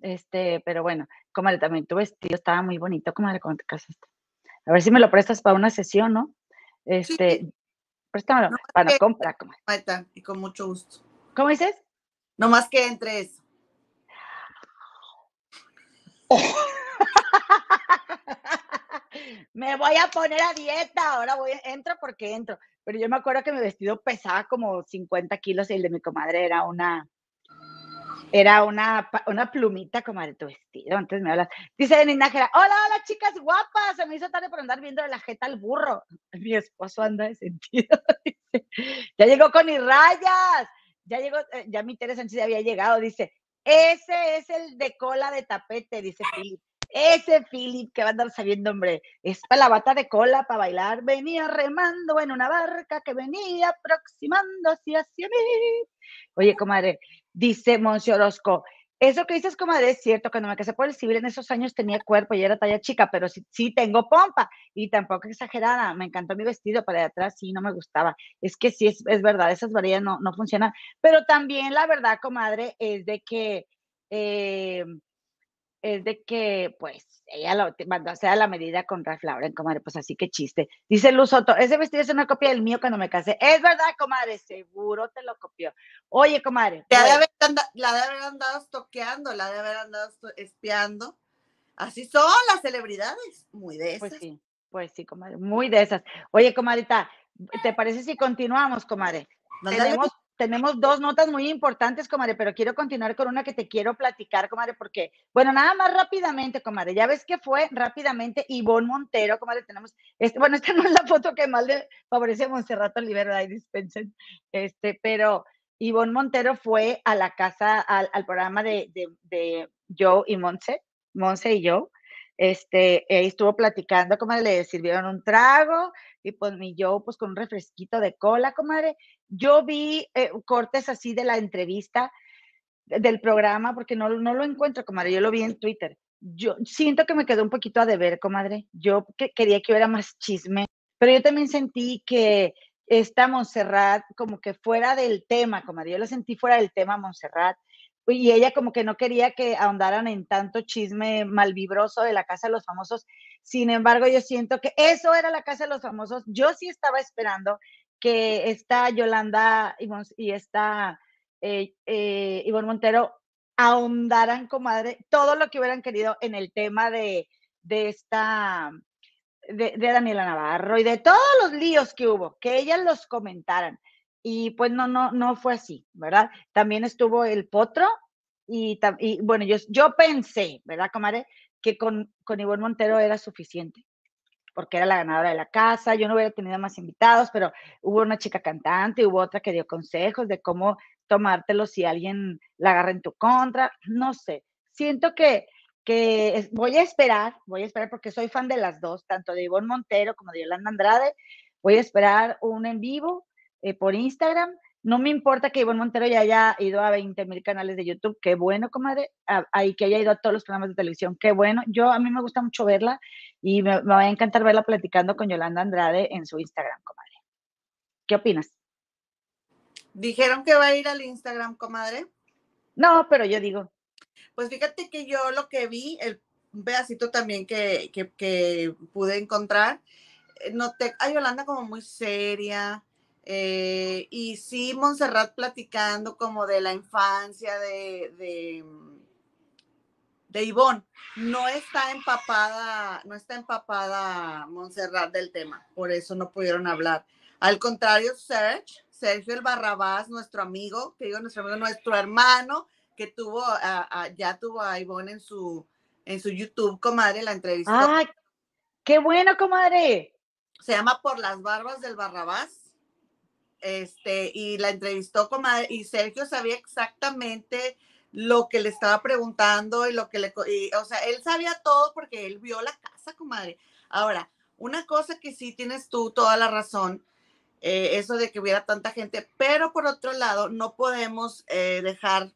S1: Este, pero bueno, comadre, también tu vestido estaba muy bonito, comadre, cuando te casaste. A ver si me lo prestas para una sesión, ¿no? Este, préstamelo,
S2: No,
S1: para
S2: que-
S1: comprar.
S2: Ahí está, y con mucho gusto.
S1: ¿Cómo dices?
S2: No más que entre eso.
S1: me voy a poner a dieta, ahora voy, entro porque entro. Pero yo me acuerdo que mi vestido pesaba como 50 kilos y el de mi comadre era una, era una, una plumita, comadre, tu vestido. Antes me hablas. Dice Denis Nájera, hola, hola, chicas guapas, se me hizo tarde por andar viendo la jeta al burro. Mi esposo anda de sentido. ya llegó con mis rayas. Ya llegó, eh, ya mi Teresa Sánchez había llegado, dice, ese es el de cola de tapete, dice Philip. Ese Philip que va a andar sabiendo, hombre, es para la bata de cola para bailar. Venía remando en una barca que venía aproximándose hacia mí. Oye, comadre, dice Monse Orozco, eso que dices, comadre, es cierto. Cuando me casé por el civil en esos años tenía cuerpo y era talla chica, pero sí, sí tengo pompa y tampoco exagerada. Me encantó mi vestido para de atrás, sí, no me gustaba. Es que sí, es, es verdad, esas varillas no, no funcionan. Pero también la verdad, comadre, es de que. eh, es de que, pues, ella lo mandó a hacer a la medida con Ralph Lauren, comadre, pues así que chiste. Dice Luz Soto, ese vestido es una copia del mío cuando me casé. Es verdad, comadre, seguro te lo copió. Oye, comadre,
S2: La de, haber la de haber andado estoqueando, la de haber andado espiando. Así son las celebridades, muy de esas.
S1: pues sí, pues sí, comadre, muy de esas. Oye, comadrita, ¿te parece si continuamos, comadre?
S2: Ándale.
S1: Tenemos, tenemos dos notas muy importantes, comadre, pero quiero continuar con una que te quiero platicar, comadre, porque, bueno, nada más rápidamente, comadre, ya ves que fue rápidamente Ivonne Montero, comadre, tenemos, este, bueno, esta no es la foto que más le favorece a Monserrato Olivero, ahí dispensen, este, pero Ivonne Montero fue a la casa, al, al programa de, de, de Joe y Monse, Monse y Joe, este, ahí estuvo platicando, comadre, le sirvieron un trago, y pues mi Joe, pues con un refresquito de cola, comadre, yo vi eh, cortes así de la entrevista de- del programa, porque no, no lo encuentro, comadre, yo lo vi en Twitter. Yo siento que me quedó un poquito a deber, comadre. Yo que, quería que hubiera más chisme, pero yo también sentí que esta Montserrat como que fuera del tema, comadre. Yo la sentí fuera del tema, Montserrat. Y ella como que no quería que ahondaran en tanto chisme malvibroso de la Casa de los Famosos. Sin embargo, yo siento que eso era la Casa de los Famosos. Yo sí estaba esperando que esta Yolanda y, esta eh, eh, Ivonne Montero ahondaran, comadre, todo lo que hubieran querido en el tema de, de esta, de, de Daniela Navarro y de todos los líos que hubo, que ellas los comentaran. Y pues no, no, no fue así, ¿verdad? También estuvo el potro y, y bueno, yo, yo pensé, ¿verdad, comadre? Que con, con Ivonne Montero era suficiente porque era la ganadora de la casa, yo no hubiera tenido más invitados, pero hubo una chica cantante, hubo otra que dio consejos de cómo tomártelo si alguien la agarra en tu contra, no sé. Siento que, que voy a esperar, voy a esperar porque soy fan de las dos, tanto de Ivonne Montero como de Yolanda Andrade. Voy a esperar un en vivo eh, por Instagram. No me importa que Ivonne Montero ya haya ido a 20 mil canales de YouTube, qué bueno, comadre, ahí que haya ido a todos los programas de televisión, qué bueno. Yo, a mí me gusta mucho verla y me, me va a encantar verla platicando con Yolanda Andrade en su Instagram, comadre. ¿Qué opinas?
S2: Dijeron que va a ir al Instagram, comadre.
S1: No, pero yo digo,
S2: Pues fíjate que yo lo que vi, el, pedacito también que, que- que pude encontrar, eh, noté a Yolanda como muy seria. Eh, y sí, Montserrat platicando como de la infancia de, de, de Ivonne. No está empapada, no está empapada Montserrat del tema, por eso no pudieron hablar. Al contrario, Serge, Sergio el Barrabás, nuestro amigo, que digo nuestro amigo, nuestro hermano, que tuvo a- a- ya tuvo a Ivonne en su, en su YouTube, comadre, la entrevistó.
S1: ¡ay! ¡Qué bueno, comadre!
S2: Se llama Por las Barbas del Barrabás. Este, y la entrevistó, comadre, y Sergio sabía exactamente lo que le estaba preguntando y lo que le, o sea, él sabía todo porque él vio la casa, comadre. Ahora, una cosa que sí tienes tú toda la razón, eh, eso de que hubiera tanta gente, pero por otro lado, no podemos eh, dejar,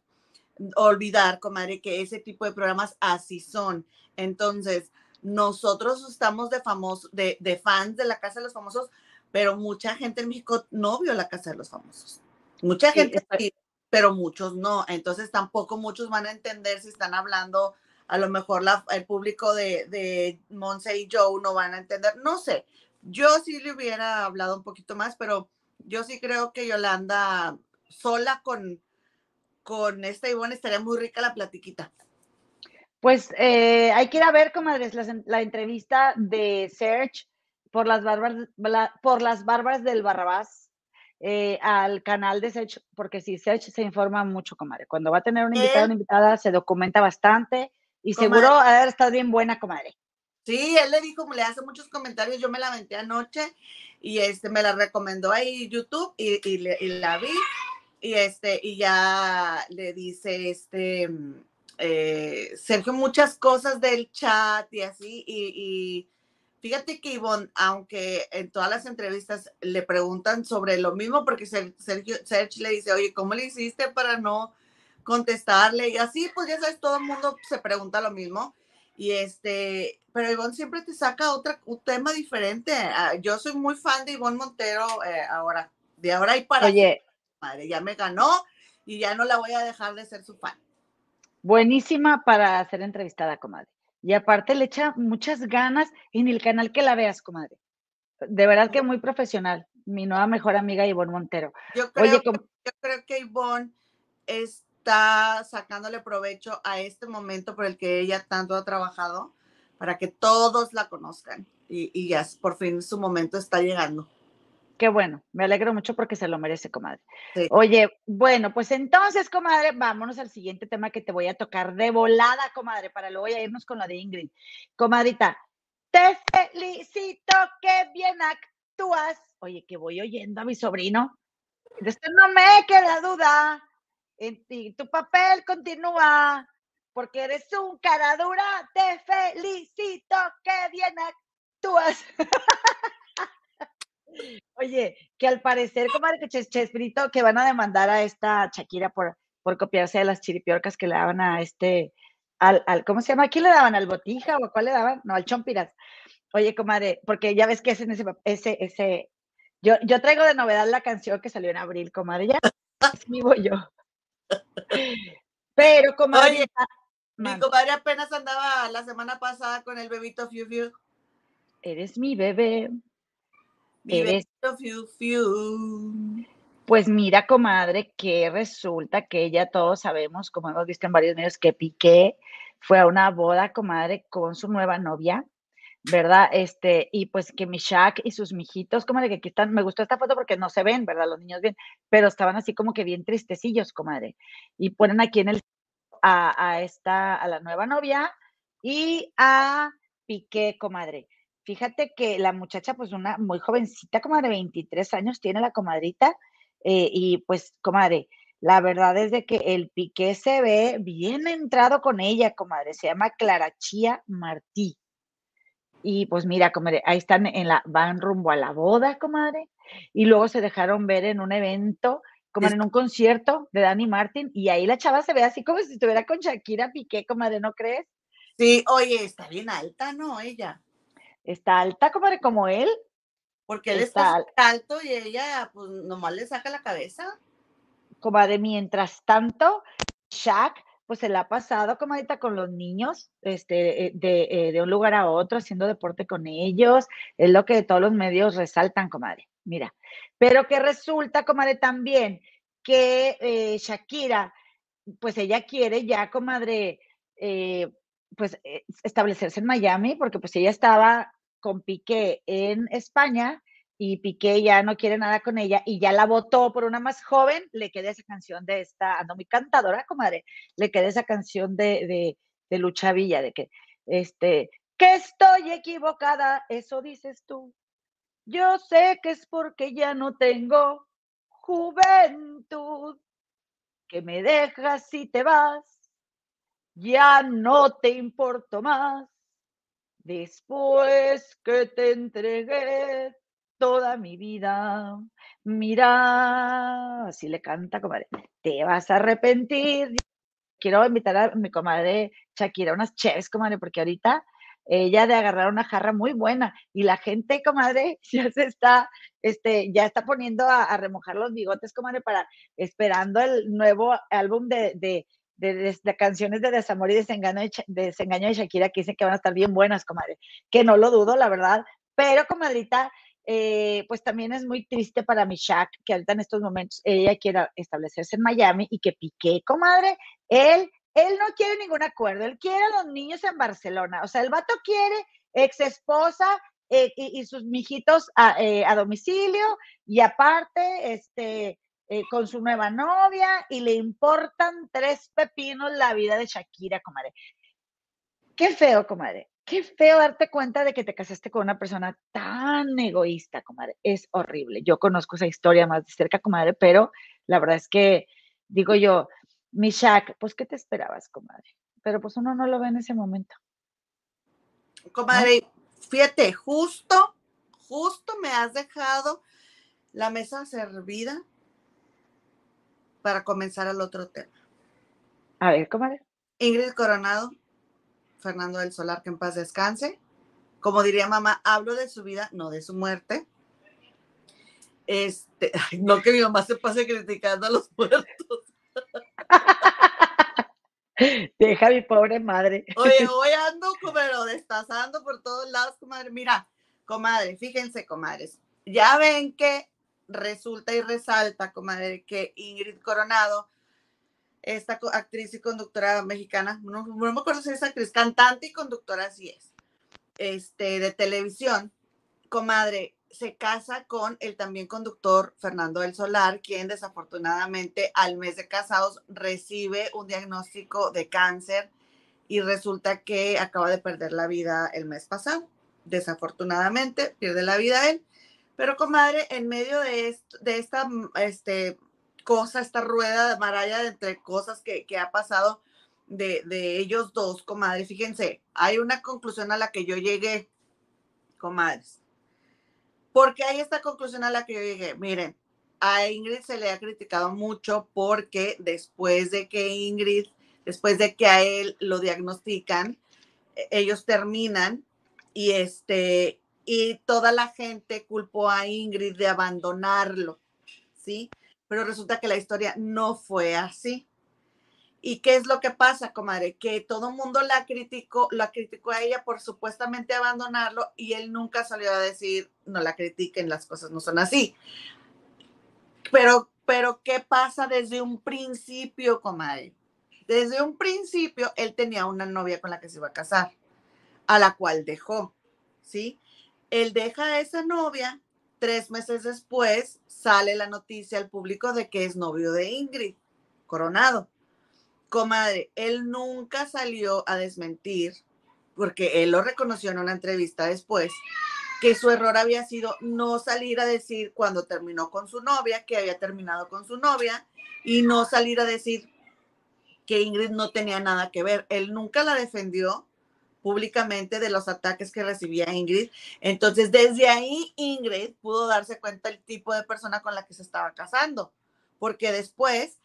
S2: olvidar, comadre, que ese tipo de programas así son. Entonces, nosotros estamos de famosos, de, de fans de la Casa de los Famosos, pero mucha gente en México no vio la Casa de los Famosos. Mucha gente sí, pero muchos no. Entonces tampoco muchos van a entender si están hablando, a lo mejor la, el público de, de Monse y Joe no van a entender, no sé. Yo sí le hubiera hablado un poquito más, pero yo sí creo que Yolanda sola con, con esta Ivonne estaría muy rica la platiquita.
S1: Pues eh, hay que ir a ver, comadres, la, la entrevista de Serge por las barbas, por las barbas del Barrabás eh, al canal de Serge, porque si Serge se informa mucho, comadre. Cuando va a tener una invitada, una invitada, se documenta bastante y seguro ha de estar bien buena, comadre.
S2: Sí, él le dijo, le hace muchos comentarios, yo me la aventé anoche y este me la recomendó ahí YouTube y, y, la vi y este y ya le dice este eh, Sergio muchas cosas del chat y así y, fíjate que Ivonne, aunque en todas las entrevistas le preguntan sobre lo mismo porque Sergio, Sergio le dice, oye, ¿cómo le hiciste para no contestarle? Y así, pues ya sabes, todo el mundo se pregunta lo mismo y este, pero Ivonne siempre te saca otra, un tema diferente. Ah, yo soy muy fan de Ivonne Montero eh, ahora, de ahora y para.
S1: Oye,
S2: madre, ya me ganó y ya no la voy a dejar de ser su fan.
S1: Buenísima para ser entrevistada, comadre. Y aparte le echa muchas ganas en el canal que la veas, comadre. De verdad que muy profesional. Mi nueva mejor amiga Ivonne Montero.
S2: Yo creo, que, yo creo que Ivonne es está sacándole provecho a este momento por el que ella tanto ha trabajado para que todos la conozcan y, ya por fin su momento está llegando.
S1: Qué bueno, me alegro mucho porque se lo merece, comadre. Oye, bueno, pues entonces, comadre, vámonos al siguiente tema que te voy a tocar de volada, comadre, para luego ya irnos con la de Ingrid. Comadrita, te felicito, que bien actúas. Oye, que voy oyendo a mi sobrino. De esto no me queda duda y tu papel continúa porque eres un cara dura. Te felicito, que bien actúas. Oye, que al parecer, comadre, que Chespirito, que van a demandar a esta Shakira por, por copiarse de las chiripiorcas que le daban a este, al, al, ¿cómo se llama? ¿Quién le daban? ¿Al Botija o a cuál le daban? No, al Chompiras. Oye, comadre, porque ya ves que es en ese, ese, ese, yo, yo traigo de novedad la canción que salió en abril, comadre, ya vivo yo. Pero, comadre.
S2: mi comadre apenas andaba la semana pasada con el bebito Fiu Fiu.
S1: Eres mi bebé.
S2: Fiu Fiu.
S1: Pues mira, comadre, que resulta que ya todos sabemos, como hemos visto en varios medios, que Piqué fue a una boda, comadre, con su nueva novia. ¿verdad? Este, y pues que mi Shaq y sus mijitos, como de que aquí están, me gustó esta foto porque no se ven, ¿verdad? Los niños bien, pero estaban así como que bien tristecillos, comadre. Y ponen aquí en el, a, a esta, a la nueva novia y a Piqué, comadre. Fíjate que la muchacha, pues una muy jovencita, como de 23 años, tiene la comadrita, eh, y pues, comadre, la verdad es de que el Piqué se ve bien entrado con ella, comadre, se llama Clara Chía Martí. Y pues mira, comadre, ahí están en la, van rumbo a la boda, comadre. Y luego se dejaron ver en un evento, como en un concierto de Dani Martin, y ahí la chava se ve así como si estuviera con Shakira Piqué, comadre, ¿no crees?
S2: Sí, oye, está bien alta, ¿no? Ella.
S1: Está alta, comadre, como él.
S2: Porque él está, está alto y ella, pues, nomás le saca la cabeza.
S1: Comadre, mientras tanto, Shaq pues se la ha pasado, comadita, con los niños, este, eh, de, eh, de, un lugar a otro, haciendo deporte con ellos, es lo que todos los medios resaltan, comadre, mira. Pero que resulta, comadre, también que eh, Shakira, pues ella quiere ya, comadre, pues establecerse en Miami, porque pues ella estaba con Piqué en España y Piqué ya no quiere nada con ella y ya la votó por una más joven, le queda esa canción de esta, ando muy cantadora, comadre, le queda esa canción de, de, de Lucha Villa, de que, este, que estoy equivocada, eso dices tú. Yo sé que es porque ya no tengo juventud, que me dejas y te vas, ya no te importo más. Después que te entregué toda mi vida, mira, así le canta, comadre, te vas a arrepentir. Quiero invitar a mi comadre Shakira unas chéves, comadre, porque ahorita ella de agarrar una jarra muy buena y la gente, comadre, ya se está, este, ya está poniendo a, remojar los bigotes, comadre, para esperando el nuevo álbum de, de, de, canciones de desamor y desengaño de, desengaño de Shakira que dicen que van a estar bien buenas, comadre, que no lo dudo, la verdad, pero comadrita, eh, pues también es muy triste para mi Shak, que ahorita en estos momentos ella quiera establecerse en Miami y que Piqué, comadre, él él no quiere ningún acuerdo, él quiere a los niños en Barcelona. O sea, el vato quiere ex esposa eh, y, sus mijitos eh, a, domicilio y aparte, este, eh, con su nueva novia y le importan tres pepinos la vida de Shakira, comadre. Qué feo, comadre. Qué feo darte cuenta de que te casaste con una persona tan egoísta, comadre. Es horrible. Yo conozco esa historia más de cerca, comadre, pero la verdad es que, digo yo, mi Shaq, pues, ¿qué te esperabas, comadre? Pero pues uno no lo ve en ese momento.
S2: Comadre, fíjate, justo, justo me has dejado la mesa servida para comenzar al otro tema.
S1: A ver, comadre.
S2: Ingrid Coronado, Fernando del Solar, que en paz descanse. Como diría mamá, hablo de su vida, no de su muerte. Este, no que mi mamá se pase criticando a los muertos.
S1: Deja mi pobre madre.
S2: Oye, hoy ando como destazando por todos lados, comadre. Mira, comadre, fíjense, comadres. Ya ven que resulta y resalta, comadre, que Ingrid Coronado, esta actriz y conductora mexicana, no, no me acuerdo si es actriz, cantante y conductora, así es, este, de televisión, comadre, se casa con el también conductor Fernando del Solar, quien desafortunadamente al mes de casados recibe un diagnóstico de cáncer y resulta que acaba de perder la vida el mes pasado. Desafortunadamente pierde la vida él. Pero comadre, en medio de, de esta este, cosa, esta rueda de maralla entre cosas que, que ha pasado de, de ellos dos, comadre, fíjense, hay una conclusión a la que yo llegué, comadres porque hay esta conclusión a la que yo llegué. Miren, a Ingrid se le ha criticado mucho porque después de que Ingrid, después de que a él lo diagnostican, e, ellos terminan y este y toda la gente culpó a Ingrid de abandonarlo, ¿sí? Pero resulta que la historia no fue así. ¿Y qué es lo que pasa, comadre? Que todo el mundo la criticó, la criticó a ella por supuestamente abandonarlo y él nunca salió a decir, no la critiquen, las cosas no son así. Pero, pero, ¿qué pasa desde un principio, comadre? Desde un principio, él tenía una novia con la que se iba a casar, a la cual dejó, ¿sí? Él deja a esa novia, tres meses después sale la noticia al público de que es novio de Ingrid, Coronado comadre, él nunca salió a desmentir, porque él lo reconoció en una entrevista después, que su error había sido no salir a decir cuando terminó con su novia, que había terminado con su novia, y no salir a decir que Ingrid no tenía nada que ver. Él nunca la defendió públicamente de los ataques que recibía Ingrid. Entonces, desde ahí Ingrid pudo darse cuenta el tipo de persona con la que se estaba casando, porque después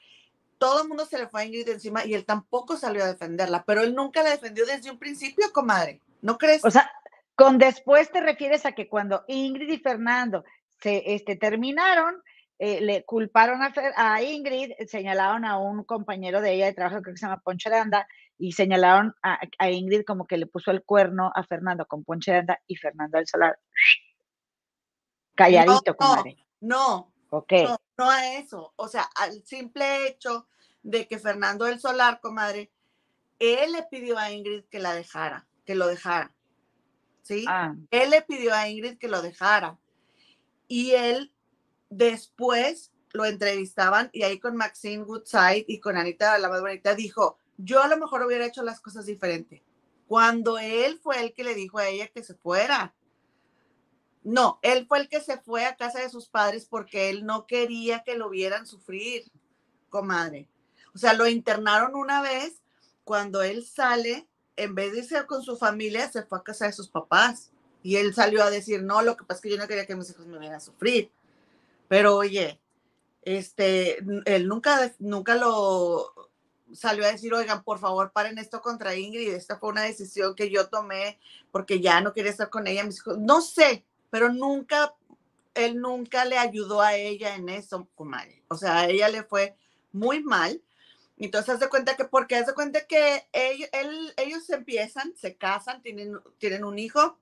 S2: todo el mundo se le fue a Ingrid encima y él tampoco salió a defenderla, pero él nunca la defendió desde un principio, comadre. ¿No crees?
S1: O sea, con después te refieres a que cuando Ingrid y Fernando se este, terminaron, eh, le culparon a, a, Ingrid, señalaron a un compañero de ella de trabajo, que se llama Poncho Anda, y señalaron a, Ingrid como que le puso el cuerno a Fernando con Poncho Anda y Fernando del Solar. Calladito, comadre.
S2: No, no, no a eso. O sea, al simple hecho de que Fernando del Solar, comadre, él le pidió a Ingrid que la dejara, que lo dejara. ¿Sí? Ah. Él le pidió a Ingrid que lo dejara. Y él después lo entrevistaban y ahí con Maxine Woodside y con Anita, la más bonita, dijo, yo a lo mejor hubiera hecho las cosas diferente. Cuando él fue el que le dijo a ella que se fuera. No, él fue el que se fue a casa de sus padres porque él no quería que lo vieran sufrir, comadre. O sea, lo internaron una vez cuando él sale, en vez de irse con su familia, se fue a casa de sus papás. Y él salió a decir, no, lo que pasa es que yo no quería que mis hijos me vieran sufrir. Pero oye, este, él nunca, nunca lo salió a decir, oigan, por favor, paren esto contra Ingrid. Esta fue una decisión que yo tomé porque ya no quería estar con ella, mis hijos. No sé, pero nunca, él nunca le ayudó a ella en eso, comadre. O sea, a ella le fue muy mal. Entonces, haz de cuenta que, porque haz de cuenta que ellos, ellos empiezan, se casan, tienen, tienen un hijo,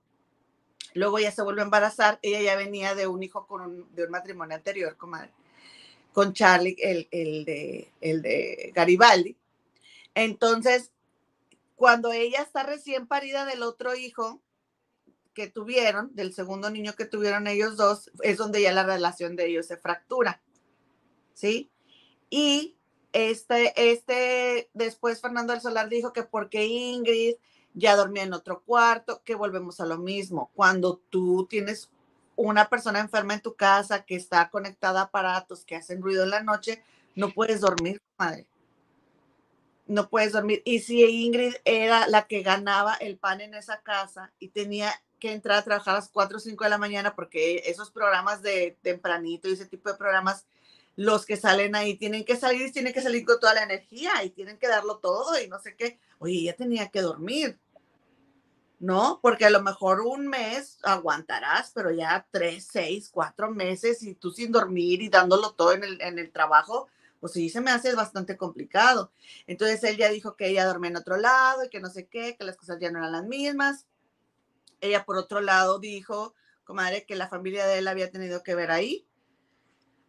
S2: luego ya se vuelve a embarazar, ella ya venía de un hijo con de un matrimonio anterior, comadre, con Charlie, el, el, de, el de Garibaldi. Entonces, cuando ella está recién parida del otro hijo, que tuvieron, del segundo niño que tuvieron ellos dos, es donde ya la relación de ellos se fractura. ¿Sí? Y este, este, después Fernando del Solar dijo que porque Ingrid ya dormía en otro cuarto, que volvemos a lo mismo. Cuando tú tienes una persona enferma en tu casa que está conectada a aparatos que hacen ruido en la noche, no puedes dormir, madre. No puedes dormir. Y si Ingrid era la que ganaba el pan en esa casa y tenía que entrar a trabajar a las 4 o 5 de la mañana porque esos programas de tempranito y ese tipo de programas, los que salen ahí tienen que salir, tienen que salir con toda la energía y tienen que darlo todo y no sé qué. Oye, ella tenía que dormir, ¿no? Porque a lo mejor un mes aguantarás, pero ya tres, seis, cuatro meses y tú sin dormir y dándolo todo en el, en el trabajo, pues sí se me hace bastante complicado. Entonces él ya dijo que ella dormía en otro lado y que no sé qué, que las cosas ya no eran las mismas. Ella, por otro lado, dijo, comadre, que la familia de él había tenido que ver ahí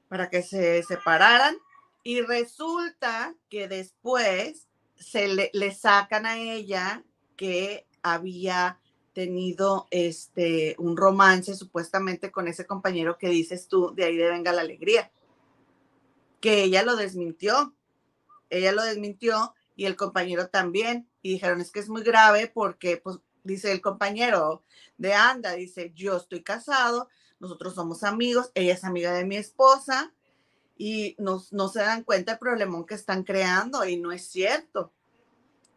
S2: para que se separaran. Y resulta que después se le, le sacan a ella que había tenido este un romance supuestamente con ese compañero que dices tú, de ahí de venga la alegría. Que ella lo desmintió. Ella lo desmintió y el compañero también. Y dijeron, es que es muy grave porque pues dice el compañero de Anda, dice, yo estoy casado, nosotros somos amigos, ella es amiga de mi esposa y no, no se dan cuenta el problemón que están creando y no es cierto.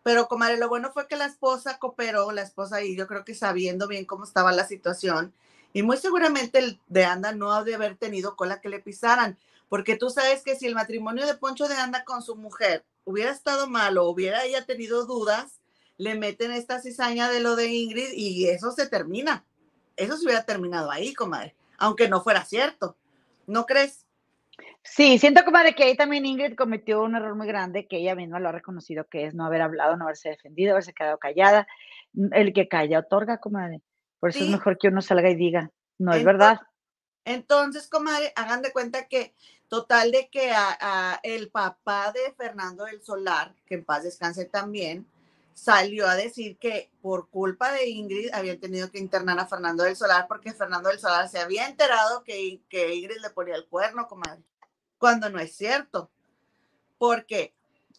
S2: Pero, comadre, lo bueno fue que la esposa cooperó, la esposa y yo creo que sabiendo bien cómo estaba la situación, y muy seguramente el de Anda no ha de haber tenido cola que le pisaran, porque tú sabes que si el matrimonio de Poncho de Anda con su mujer hubiera estado mal o hubiera ella tenido dudas, le meten esta cizaña de lo de Ingrid y eso se termina. Eso se hubiera terminado ahí, comadre, aunque no fuera cierto. ¿No crees?
S1: Sí, siento, comadre, que ahí también Ingrid cometió un error muy grande, que ella misma lo ha reconocido, que es no haber hablado, no haberse defendido, haberse quedado callada. El que calla otorga, comadre. Por eso es mejor que uno salga y diga, no es verdad.
S2: Entonces, comadre, hagan de cuenta que total de que el papá de Fernando del Solar, que en paz descanse también, salió a decir que por culpa de Ingrid habían tenido que internar a Fernando del Solar porque Fernando del Solar se había enterado que, Ingrid le ponía el cuerno, comadre, cuando no es cierto. Porque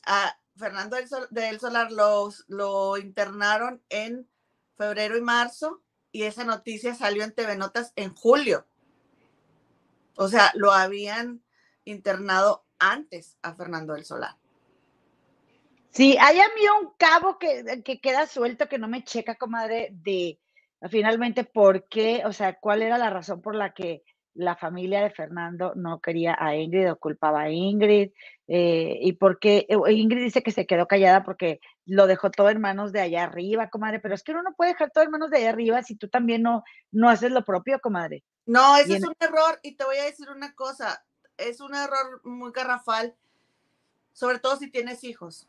S2: a Fernando del, Solar los, lo internaron en febrero y marzo y esa noticia salió en TV Notas en julio. O sea, lo habían internado antes a Fernando del Solar.
S1: Sí, hay a mí un cabo que, que queda suelto que no me checa, comadre, de finalmente por qué, o sea, cuál era la razón por la que la familia de Fernando no quería a Ingrid o culpaba a Ingrid, eh, y por qué eh, Ingrid dice que se quedó callada porque lo dejó todo en manos de allá arriba, comadre, pero es que uno no puede dejar todo en manos de allá arriba si tú también no, no haces lo propio, comadre.
S2: No, ese es un error, y te voy a decir una cosa, es un error muy garrafal, sobre todo si tienes hijos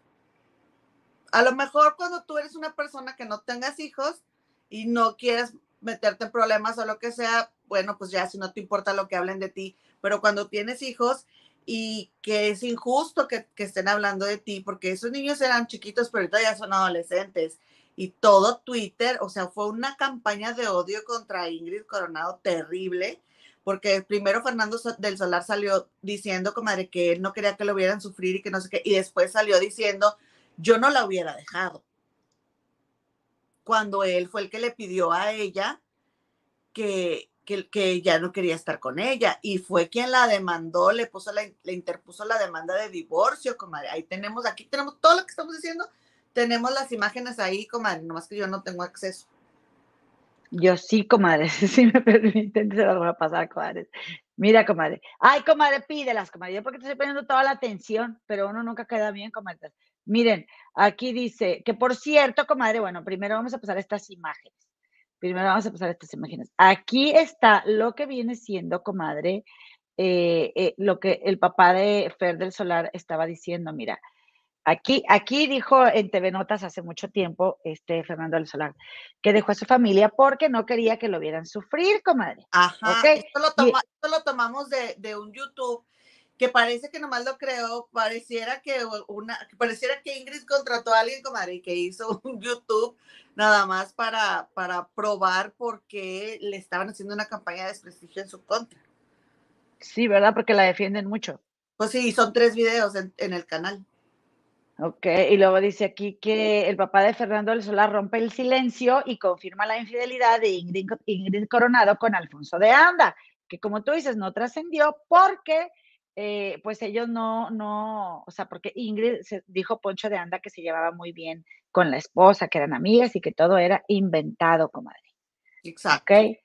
S2: a lo mejor cuando tú eres una persona que no tengas hijos y no quieres meterte en problemas o lo que sea, bueno, pues ya si no te importa lo que hablen de ti, pero cuando tienes hijos y que es injusto que, estén hablando de ti, porque esos niños eran chiquitos, pero ahorita ya son adolescentes. Y todo Twitter, o sea, fue una campaña de odio contra Ingrid Coronado terrible, porque primero Fernando del Solar salió diciendo, comadre, que él no quería que lo vieran sufrir y que no sé qué, y después salió diciendo yo no la hubiera dejado. Cuando él fue el que le pidió a ella que, que, ya no quería estar con ella y fue quien la demandó, le puso la, le interpuso la demanda de divorcio, comadre. Ahí tenemos, aquí tenemos todo lo que estamos diciendo, tenemos las imágenes ahí, comadre, nomás que yo no tengo acceso.
S1: Yo sí, comadre, si me permiten, se las voy a pasar, comadre. Mira, comadre. Ay, comadre, pídelas, comadre. Yo porque te estoy poniendo toda la atención, pero uno nunca queda bien, comadre. Miren, aquí dice que por cierto, comadre, bueno, primero vamos a pasar estas imágenes. Primero vamos a pasar estas imágenes. Aquí está lo que viene siendo, comadre, eh, eh, lo que el papá de Fer del Solar estaba diciendo. Mira, aquí, aquí dijo en TV Notas hace mucho tiempo, este Fernando del Solar, que dejó a su familia porque no quería que lo vieran sufrir, comadre.
S2: Ajá, esto, lo lo tomamos de, de un YouTube que parece que nomás lo creó, pareciera que una, pareciera que Ingrid contrató a alguien, comadre, y que hizo un YouTube nada más para, para probar por qué le estaban haciendo una campaña de desprestigio en su contra.
S1: Sí, ¿verdad? Porque la defienden mucho.
S2: Pues sí, son tres videos en, el canal.
S1: Ok, y luego dice aquí que el papá de Fernando del Solar rompe el silencio y confirma la infidelidad de Ingrid, Ingrid Coronado con Alfonso de Anda, que como tú dices, no trascendió porque eh, pues ellos no, no, o sea, porque Ingrid se, dijo Poncho de Anda que se llevaba muy bien con la esposa, que eran amigas y que todo era inventado, comadre.
S2: Exacto.
S1: ¿Ok?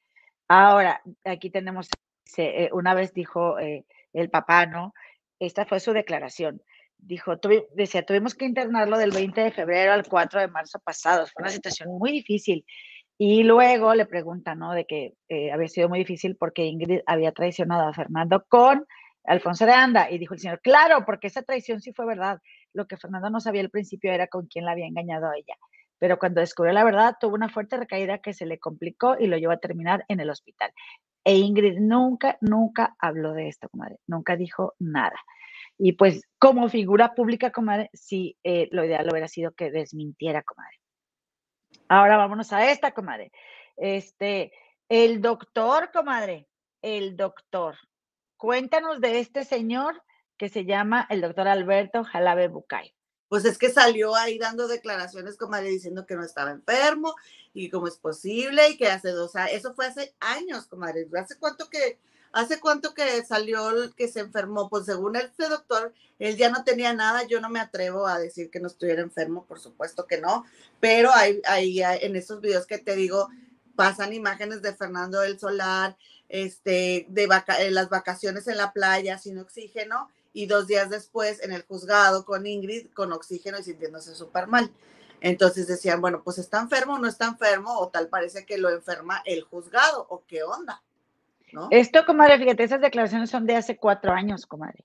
S1: Ahora, aquí tenemos, eh, una vez dijo eh, el papá, ¿no? Esta fue su declaración. Dijo, decía, tuvimos que internarlo del 20 de febrero al 4 de marzo pasado. Fue una situación muy difícil. Y luego le pregunta, ¿no? De que había sido muy difícil porque Ingrid había traicionado a Fernando con Alfonso de Anda. Y dijo el señor, claro, porque esa traición sí fue verdad. Lo que Fernando no sabía al principio era con quién la había engañado a ella. Pero cuando descubrió la verdad, tuvo una fuerte recaída que se le complicó y lo llevó a terminar en el hospital. E Ingrid nunca, nunca habló de esto, comadre. Nunca dijo nada. Y pues como figura pública, comadre, sí, eh, lo ideal hubiera sido que desmintiera, comadre. Ahora vámonos a esta, comadre. Este, el doctor, comadre, el doctor. Cuéntanos de este señor que se llama el doctor Alberto Jalabe Bucay.
S2: Pues es que salió ahí dando declaraciones, comadre, diciendo que no estaba enfermo y cómo es posible y que hace dos años, eso fue hace años, comadre. ¿Hace cuánto que, hace cuánto que salió el que se enfermó? Pues según este doctor, él ya no tenía nada. Yo no me atrevo a decir que no estuviera enfermo, por supuesto que no, pero hay, hay en esos videos que te digo, pasan imágenes de Fernando del Solar, este, de eh, las vacaciones en la playa sin oxígeno y dos días después en el juzgado con Ingrid con oxígeno y sintiéndose súper mal. Entonces decían, bueno, pues está enfermo o no está enfermo, o tal parece que lo enferma el juzgado, o qué onda. ¿no?
S1: Esto, comadre, fíjate, esas declaraciones son de hace cuatro años, comadre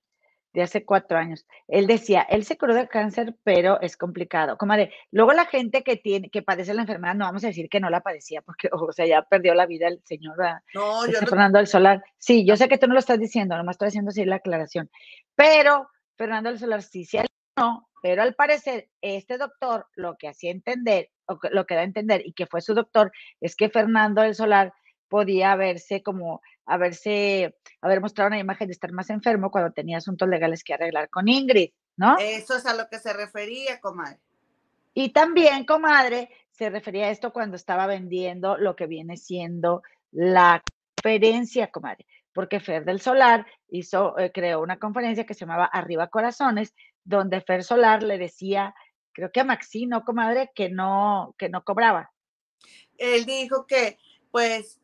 S1: de hace cuatro años. Él decía, él se curó de cáncer, pero es complicado. Comadre, luego la gente que tiene, que padece la enfermedad, no vamos a decir que no la padecía, porque, o sea, ya perdió la vida el señor
S2: no,
S1: Fernando del Solar. Sí, yo sé que tú no lo estás diciendo, nomás estoy haciendo así la aclaración. Pero Fernando del Solar sí se no, pero al parecer este doctor lo que hacía entender, o lo que da a entender, y que fue su doctor, es que Fernando del Solar podía verse como haberse, haber mostrado una imagen de estar más enfermo cuando tenía asuntos legales que arreglar con Ingrid, ¿no?
S2: Eso es a lo que se refería, comadre.
S1: Y también, comadre, se refería a esto cuando estaba vendiendo lo que viene siendo la conferencia, comadre, porque Fer del Solar hizo, eh, creó una conferencia que se llamaba Arriba Corazones, donde Fer Solar le decía, creo que a Maxino, comadre, que no, que no cobraba.
S2: Él dijo que, pues,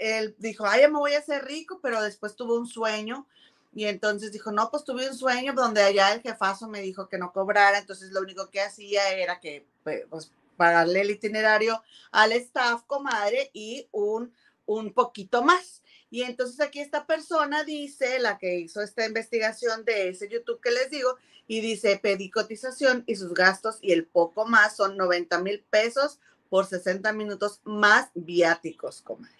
S2: él dijo, ay, me voy a hacer rico, pero después tuvo un sueño y entonces dijo, no, pues tuve un sueño donde allá el jefazo me dijo que no cobrara, entonces lo único que hacía era que, pues, pagarle el itinerario al staff, comadre, y un, un poquito más. Y entonces aquí esta persona dice, la que hizo esta investigación de ese YouTube que les digo, y dice, pedí cotización y sus gastos y el poco más son 90 mil pesos por 60 minutos más viáticos, comadre.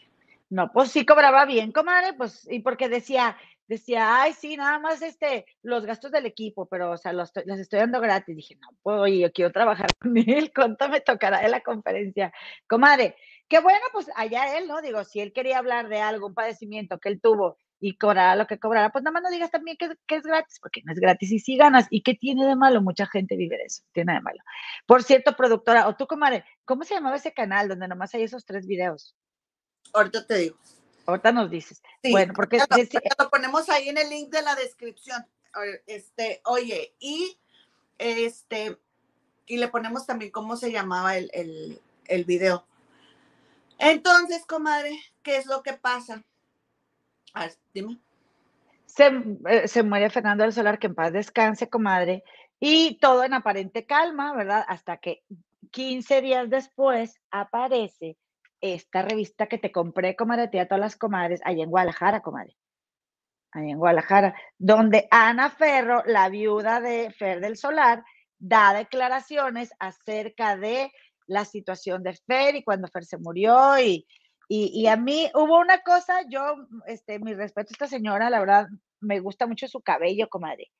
S1: No, pues sí cobraba bien, comadre, pues, y porque decía, decía, ay, sí, nada más este, los gastos del equipo, pero, o sea, los, los estoy dando gratis. Dije, no, pues, yo quiero trabajar con él, ¿cuánto me tocará de la conferencia? Comadre, qué bueno, pues allá él, ¿no? Digo, si él quería hablar de algo, un padecimiento que él tuvo y cobrara lo que cobrara, pues nada más no digas también que, que, es gratis, porque no es gratis y sí ganas. ¿Y qué tiene de malo? Mucha gente vive de eso, tiene de malo. Por cierto, productora, o tú, comadre, ¿cómo se llamaba ese canal donde nomás hay esos tres videos?
S2: Ahorita te digo.
S1: Ahorita nos dices. bueno, porque
S2: lo, lo, ponemos ahí en el link de la descripción. Este, oye, y este, y le ponemos también cómo se llamaba el, el, el video. Entonces, comadre, ¿qué es lo que pasa? A ver, dime.
S1: Se, se, muere Fernando del Solar, que en paz descanse, comadre, y todo en aparente calma, ¿verdad? Hasta que 15 días después aparece esta revista que te compré, comadre, a todas las comadres, allá en Guadalajara, comadre. Allá en Guadalajara, donde Ana Ferro, la viuda de Fer del Solar, da declaraciones acerca de la situación de Fer y cuando Fer se murió y, y, a mí hubo una cosa, yo, este, mi respeto a esta señora, la verdad, me gusta mucho su cabello, comadre.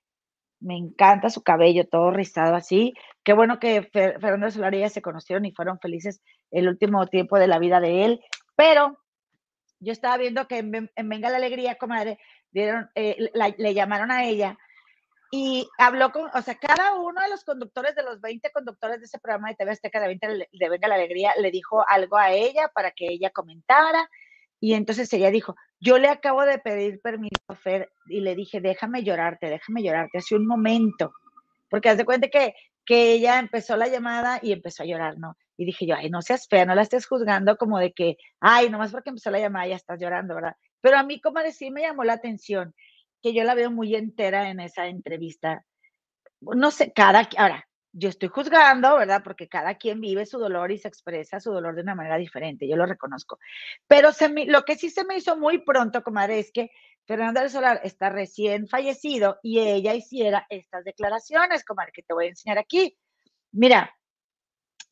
S1: Me encanta su cabello, todo rizado así. Qué bueno que Fernando Solar y se conocieron y fueron felices el último tiempo de la vida de él. Pero yo estaba viendo que en, Venga la Alegría, comadre, dieron, eh, le llamaron a ella y habló con, o sea, cada uno de los conductores, de los 20 conductores de ese programa de TV Azteca de 20 de Venga la Alegría, le dijo algo a ella para que ella comentara. Y entonces ella dijo, yo le acabo de pedir permiso a Fer y le dije, déjame llorarte, déjame llorarte, hace un momento. Porque haz de cuenta que, que ella empezó la llamada y empezó a llorar, ¿no? Y dije yo, ay, no seas fea, no la estés juzgando como de que, ay, nomás porque empezó la llamada ya estás llorando, ¿verdad? Pero a mí como sí me llamó la atención que yo la veo muy entera en esa entrevista. No sé, cada, ahora, yo estoy juzgando, ¿verdad? Porque cada quien vive su dolor y se expresa su dolor de una manera diferente, yo lo reconozco. Pero se lo que sí se me hizo muy pronto, comadre, es que Fernando del Solar está recién fallecido y ella hiciera estas declaraciones, comadre, que te voy a enseñar aquí. Mira,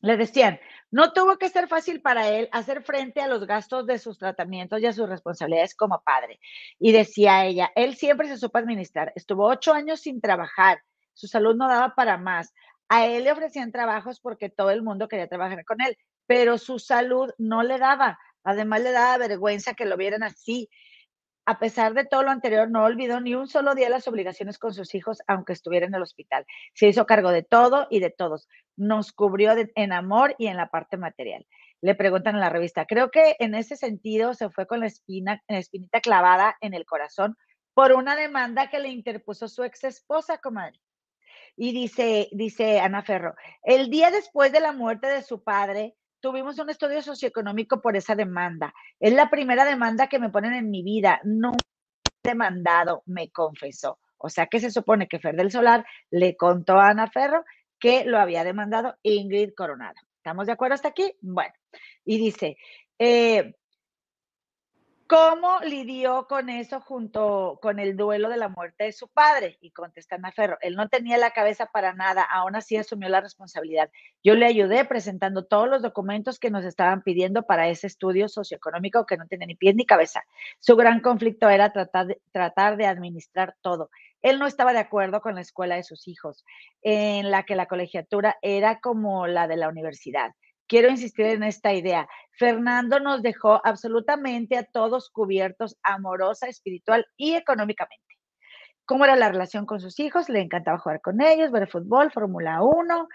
S1: le decían, no tuvo que ser fácil para él hacer frente a los gastos de sus tratamientos y a sus responsabilidades como padre. Y decía ella, él siempre se supo administrar, estuvo ocho años sin trabajar, su salud no daba para más. A él le ofrecían trabajos porque todo el mundo quería trabajar con él, pero su salud no le daba. Además le daba vergüenza que lo vieran así a pesar de todo lo anterior, no olvidó ni un solo día las obligaciones con sus hijos, aunque estuviera en el hospital. Se hizo cargo de todo y de todos. Nos cubrió en amor y en la parte material. Le preguntan en la revista, creo que en ese sentido se fue con la, espina, espinita clavada en el corazón por una demanda que le interpuso su ex esposa, comadre. Y dice, dice Ana Ferro, el día después de la muerte de su padre, tuvimos un estudio socioeconómico por esa demanda. Es la primera demanda que me ponen en mi vida. No he demandado, me confesó. O sea que se supone que Fer del Solar le contó a Ana Ferro que lo había demandado Ingrid Coronado. ¿Estamos de acuerdo hasta aquí? Bueno, y dice, eh, ¿Cómo lidió con eso junto con el duelo de la muerte de su padre? Y contesta Ana Ferro, él no tenía la cabeza para nada, aún así asumió la responsabilidad. Yo le ayudé presentando todos los documentos que nos estaban pidiendo para ese estudio socioeconómico que no tenía ni pies ni cabeza. Su gran conflicto era tratar de, tratar de administrar todo. Él no estaba de acuerdo con la escuela de sus hijos, en la que la colegiatura era como la de la universidad quiero insistir en esta idea. Fernando nos dejó absolutamente a todos cubiertos amorosa, espiritual y económicamente. ¿Cómo era la relación con sus hijos? Le encantaba jugar con ellos, ver fútbol, Fórmula 1,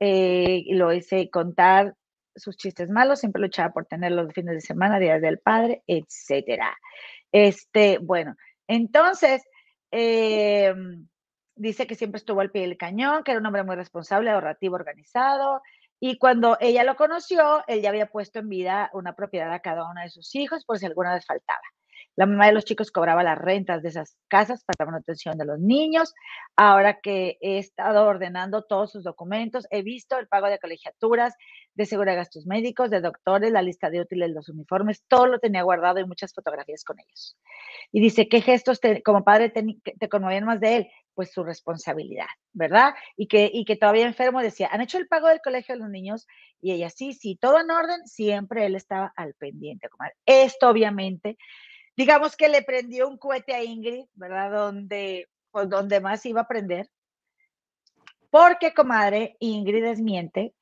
S1: eh, lo hice contar sus chistes malos, siempre luchaba por tener los fines de semana, días del padre, etcétera. Este, bueno, entonces, em, dice que siempre estuvo al pie del cañón, que era un hombre muy responsable, ahorrativo, organizado, y cuando ella lo conoció, él ya había puesto en vida una propiedad a cada uno de sus hijos por si alguna vez faltaba. La mamá de los chicos cobraba las rentas de esas casas para la manutención de los niños. Ahora que he estado ordenando todos sus documentos, he visto el pago de colegiaturas, de seguro de gastos médicos, de doctores, la lista de útiles, los uniformes, todo lo tenía guardado y muchas fotografías con ellos. Y dice, ¿qué gestos como padre te, te conmovían más de él? pues su responsabilidad, ¿verdad? Y que, y que todavía enfermo decía, ¿han hecho el pago del colegio de los niños? Y ella, sí, sí, todo en orden, siempre él estaba al pendiente, comadre. Esto obviamente, digamos que le prendió un cohete a Ingrid, ¿verdad? Donde, pues donde más iba a aprender. Porque, comadre, Ingrid desmiente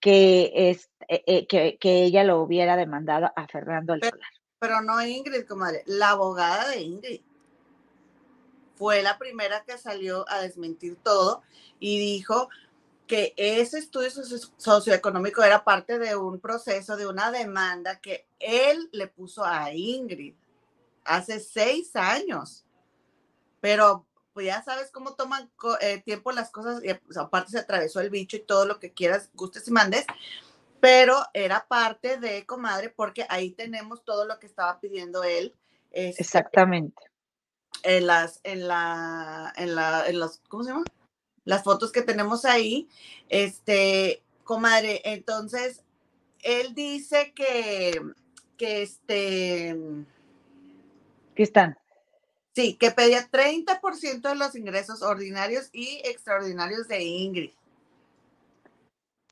S1: que, es, eh, eh, que, que, ella lo hubiera demandado a Fernando el
S2: pero, Pero no Ingrid, comadre, la abogada de Ingrid fue la primera que salió a desmentir todo y dijo que ese estudio socioeconómico era parte de un proceso, de una demanda que él le puso a Ingrid. hace seis años. Pero pues ya sabes cómo toman eh, tiempo las cosas, y pues, aparte se atravesó el bicho y todo lo que quieras, gustes y mandes, pero era parte de comadre porque ahí tenemos todo lo que estaba pidiendo él.
S1: Este, Exactamente.
S2: En las, en la, en la, en los, ¿cómo se llama? Las fotos que tenemos ahí, este, comadre, entonces, él dice que, que este...
S1: ¿Qué están?
S2: Sí, que pedía 30% de los ingresos ordinarios y extraordinarios de Ingrid.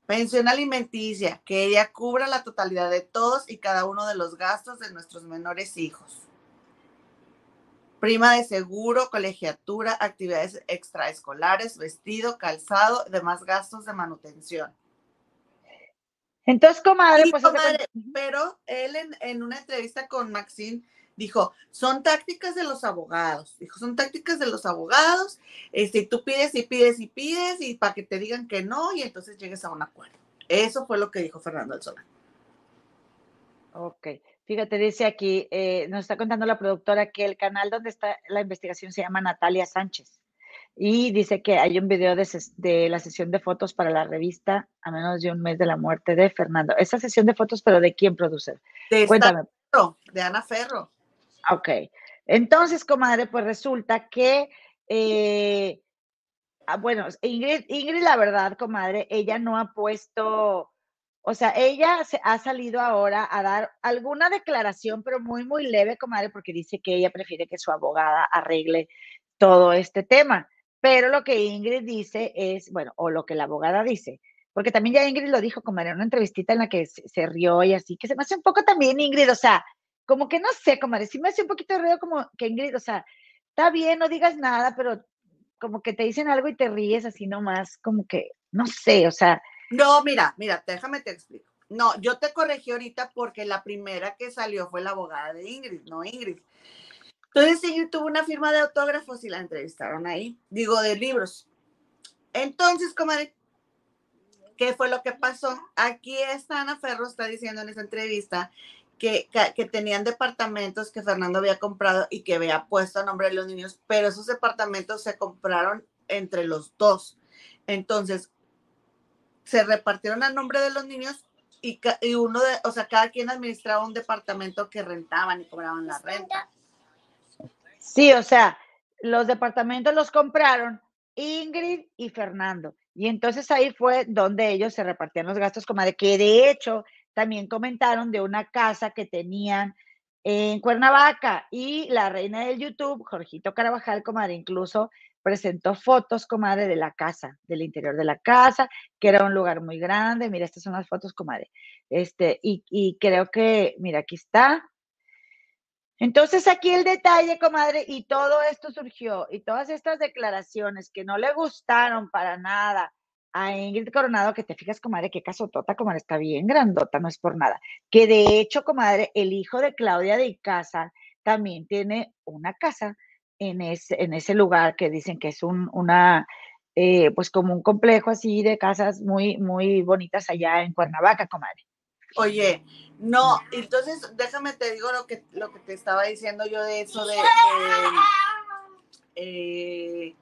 S2: Pensión alimenticia, que ella cubra la totalidad de todos y cada uno de los gastos de nuestros menores hijos. Prima de seguro, colegiatura, actividades extraescolares, vestido, calzado, demás gastos de manutención.
S1: Entonces, comadre, pues.
S2: pero él en, en, una entrevista con Maxine dijo, son tácticas de los abogados, dijo, son tácticas de los abogados, este, tú pides y pides y pides y para que te digan que no y entonces llegues a un acuerdo. Eso fue lo que dijo Fernando Alzola.
S1: Ok, fíjate, dice aquí, eh, nos está contando la productora que el canal donde está la investigación se llama Natalia Sánchez y dice que hay un video de, de, la sesión de fotos para la revista a menos de un mes de la muerte de Fernando. Esa sesión de fotos, pero ¿de quién produce?
S2: De Cuéntame. de Ana Ferro.
S1: Ok. Entonces, comadre, pues resulta que, eh, ah, bueno, Ingrid, Ingrid, la verdad, comadre, ella no ha puesto, o sea, ella se, ha salido ahora a dar alguna declaración, pero muy, muy leve, comadre, porque dice que ella prefiere que su abogada arregle todo este tema. Pero lo que Ingrid dice es, bueno, o lo que la abogada dice, porque también ya Ingrid lo dijo, comadre, en una entrevistita en la que se, se rió y así, que se me hace un poco también Ingrid, o sea, como que no sé, comadre, sí me hace un poquito de ruido como que Ingrid, o sea, está bien, no digas nada, pero como que te dicen algo y te ríes así nomás, como que, no sé, o sea.
S2: No, mira, mira, déjame te explico. No, yo te corregí ahorita porque la primera que salió fue la abogada de Ingrid, no Ingrid. Entonces Ingrid tuvo una firma de autógrafos y la entrevistaron ahí, digo, de libros. Entonces, comadre, ¿qué fue lo que pasó? Aquí está Ana Ferro, está diciendo en esa entrevista que, tenían departamentos que Fernando había comprado y que había puesto a nombre de los niños, pero esos departamentos se compraron entre los dos. Entonces, se repartieron a nombre de los niños y, y, uno de, o sea, cada quien administraba un departamento que rentaban y cobraban la renta.
S1: Sí, o sea, los departamentos los compraron Ingrid y Fernando. Y entonces ahí fue donde ellos se repartían los gastos, como de que de hecho también comentaron de una casa que tenían en Cuernavaca y la reina del YouTube, Jorgito Carabajal, comadre, incluso presentó fotos, comadre, de la casa, del interior de la casa, que era un lugar muy grande. Mira, estas son las fotos, comadre. Este, y, y creo que, mira, aquí está. Entonces aquí el detalle, comadre, y todo esto surgió, y todas estas declaraciones que no le gustaron para nada a Ingrid Coronado, que te fijas, comadre, qué casotota, comadre, está bien grandota, no es por nada. Que de hecho, comadre, el hijo de Claudia de Icaza también tiene una casa en ese, en ese lugar que dicen que es un, una, eh, pues como un complejo así de casas muy, muy bonitas allá en Cuernavaca, comadre.
S2: Oye, no, entonces déjame te digo lo que, lo que te estaba diciendo yo de eso de, de eh,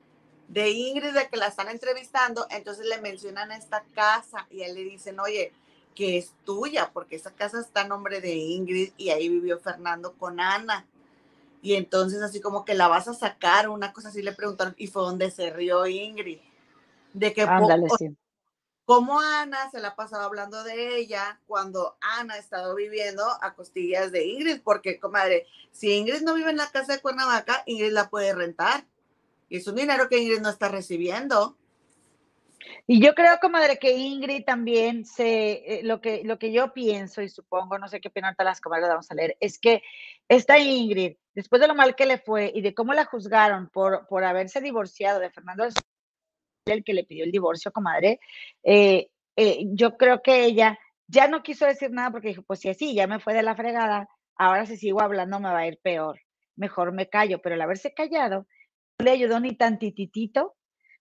S2: de Ingrid, de que la están entrevistando, entonces le mencionan esta casa y él le dicen, oye, que es tuya, porque esa casa está a nombre de Ingrid y ahí vivió Fernando con Ana. Y entonces así como que la vas a sacar, una cosa así le preguntaron, y fue donde se rió Ingrid. De que
S1: Ándale,
S2: como Ana se la ha pasado hablando de ella cuando Ana ha estado viviendo a costillas de Ingrid, porque comadre, si Ingrid no vive en la casa de Cuernavaca, Ingrid la puede rentar. Es un dinero que Ingrid no está recibiendo.
S1: Y yo creo, comadre, que Ingrid también se, eh, lo que, lo que yo pienso y supongo, no sé qué opinan todas las comadres, vamos a leer, es que esta Ingrid, después de lo mal que le fue y de cómo la juzgaron por, por haberse divorciado de Fernando, el que le pidió el divorcio, comadre, eh, eh, yo creo que ella ya no quiso decir nada porque dijo, pues si así, ya me fue de la fregada, ahora si sigo hablando me va a ir peor, mejor me callo, pero el haberse callado le ayudó ni tantititito,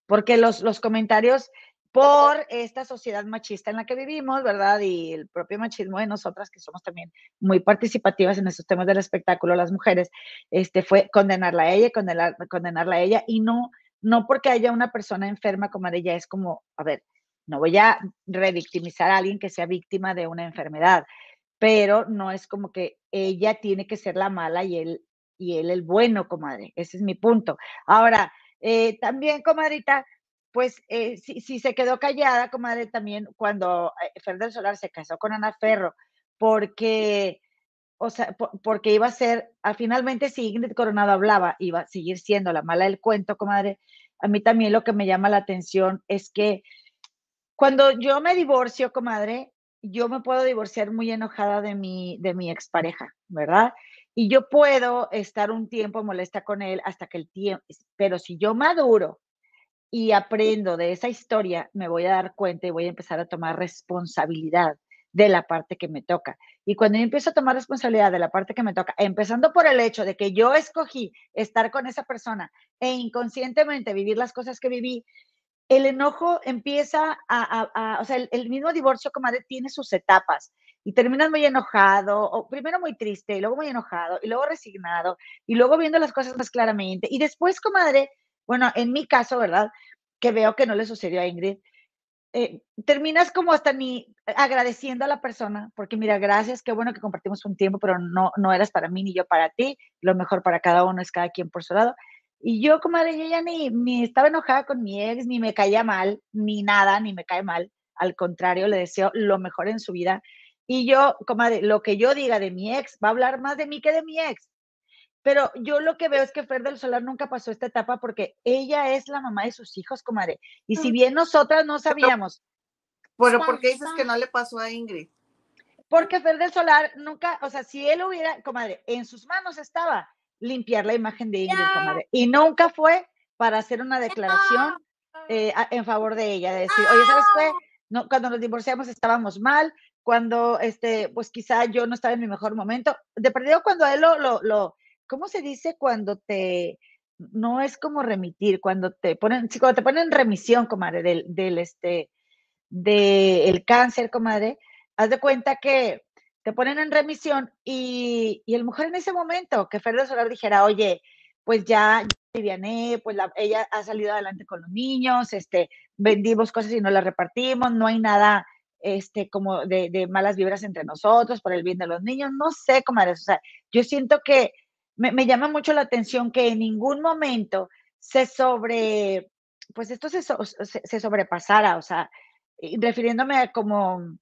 S1: porque los, los comentarios por esta sociedad machista en la que vivimos, ¿verdad? Y el propio machismo de nosotras, que somos también muy participativas en estos temas del espectáculo, las mujeres, este, fue condenarla a ella, condenar, condenarla a ella, y no, no porque haya una persona enferma como ella, es como, a ver, no voy a revictimizar a alguien que sea víctima de una enfermedad, pero no es como que ella tiene que ser la mala y él, y él el bueno, comadre. Ese es mi punto. Ahora, eh, también, comadrita, pues eh, si, se quedó callada, comadre, también cuando eh, Fer del Solar se casó con Ana Ferro, porque, o sea, porque iba a ser, ah, finalmente si Ingrid Coronado hablaba, iba a seguir siendo la mala del cuento, comadre. A mí también lo que me llama la atención es que cuando yo me divorcio, comadre, yo me puedo divorciar muy enojada de mi, de mi expareja, ¿verdad? Y yo puedo estar un tiempo molesta con él hasta que el tiempo, pero si yo maduro y aprendo de esa historia, me voy a dar cuenta y voy a empezar a tomar responsabilidad de la parte que me toca. Y cuando yo empiezo a tomar responsabilidad de la parte que me toca, empezando por el hecho de que yo escogí estar con esa persona e inconscientemente vivir las cosas que viví, el enojo empieza a, o sea, el, mismo divorcio, comadre, tiene sus etapas y terminas muy enojado, o primero muy triste, y luego muy enojado, y luego resignado, y luego viendo las cosas más claramente. Y después, comadre, bueno, en mi caso, ¿verdad? Que veo que no le sucedió a Ingrid, eh, terminas como hasta ni agradeciendo a la persona, porque mira, gracias, qué bueno que compartimos un tiempo, pero no, no eras para mí ni yo para ti, lo mejor para cada uno es cada quien por su lado. Y yo, comadre, yo ya ni, ni estaba enojada con mi ex, ni me caía mal, ni nada, ni me cae mal. Al contrario, le deseo lo mejor en su vida. Y yo, comadre, lo que yo diga de mi ex va a hablar más de mí que de mi ex. Pero yo lo que veo es que Fer del Solar nunca pasó esta etapa porque ella es la mamá de sus hijos, comadre. Y si mm. bien nosotras no sabíamos.
S2: Pero, ¿por qué dices que no le pasó a Ingrid?
S1: Porque Fer del Solar nunca, o sea, si él hubiera, comadre, en sus manos estaba limpiar la imagen de Ingrid, comadre. Y nunca fue para hacer una declaración eh, en favor de ella, de decir, oye, ¿sabes qué? No, cuando nos divorciamos estábamos mal, cuando, este, pues quizá yo no estaba en mi mejor momento. De perdido cuando él lo, lo, lo, ¿cómo se dice cuando te, no es como remitir, cuando te ponen, sí, cuando te ponen remisión, comadre, del, del este, del cáncer, comadre, haz de cuenta que te ponen en remisión y, y el mujer en ese momento, que Fer Solar dijera, oye, pues ya, viviané, pues ella ha salido adelante con los niños, este, vendimos cosas y no las repartimos, no hay nada este, como de, de, malas vibras entre nosotros, por el bien de los niños, no sé, comadres, o sea, yo siento que me, me, llama mucho la atención que en ningún momento se sobre, pues esto se, se, sobrepasara, o sea, refiriéndome a como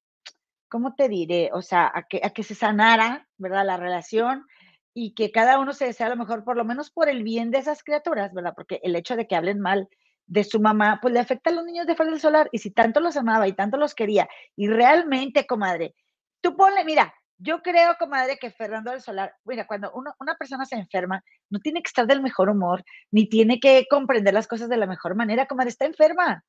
S1: ¿cómo te diré? O sea, a que, a que se sanara, ¿verdad? La relación y que cada uno se desea lo mejor, por lo menos por el bien de esas criaturas, ¿verdad? Porque el hecho de que hablen mal de su mamá, pues le afecta a los niños de fuera del solar. Y si tanto los amaba y tanto los quería, y realmente, comadre, tú ponle, mira, yo creo, comadre, que Fernando del Solar, mira, cuando una persona se enferma, no tiene que estar del mejor humor, ni tiene que comprender las cosas de la mejor manera, comadre, está enferma,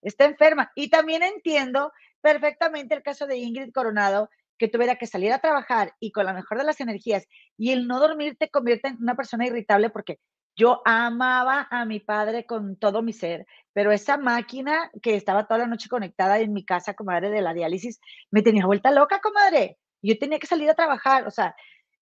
S1: está enferma. Y también entiendo perfectamente el caso de Ingrid Coronado, que tuviera que salir a trabajar y con la mejor de las energías y el no dormir te convierte en una persona irritable porque yo amaba a mi padre con todo mi ser, pero esa máquina que estaba toda la noche conectada en mi casa, comadre, de la diálisis, me tenía vuelta loca, comadre. Yo tenía que salir a trabajar, o sea,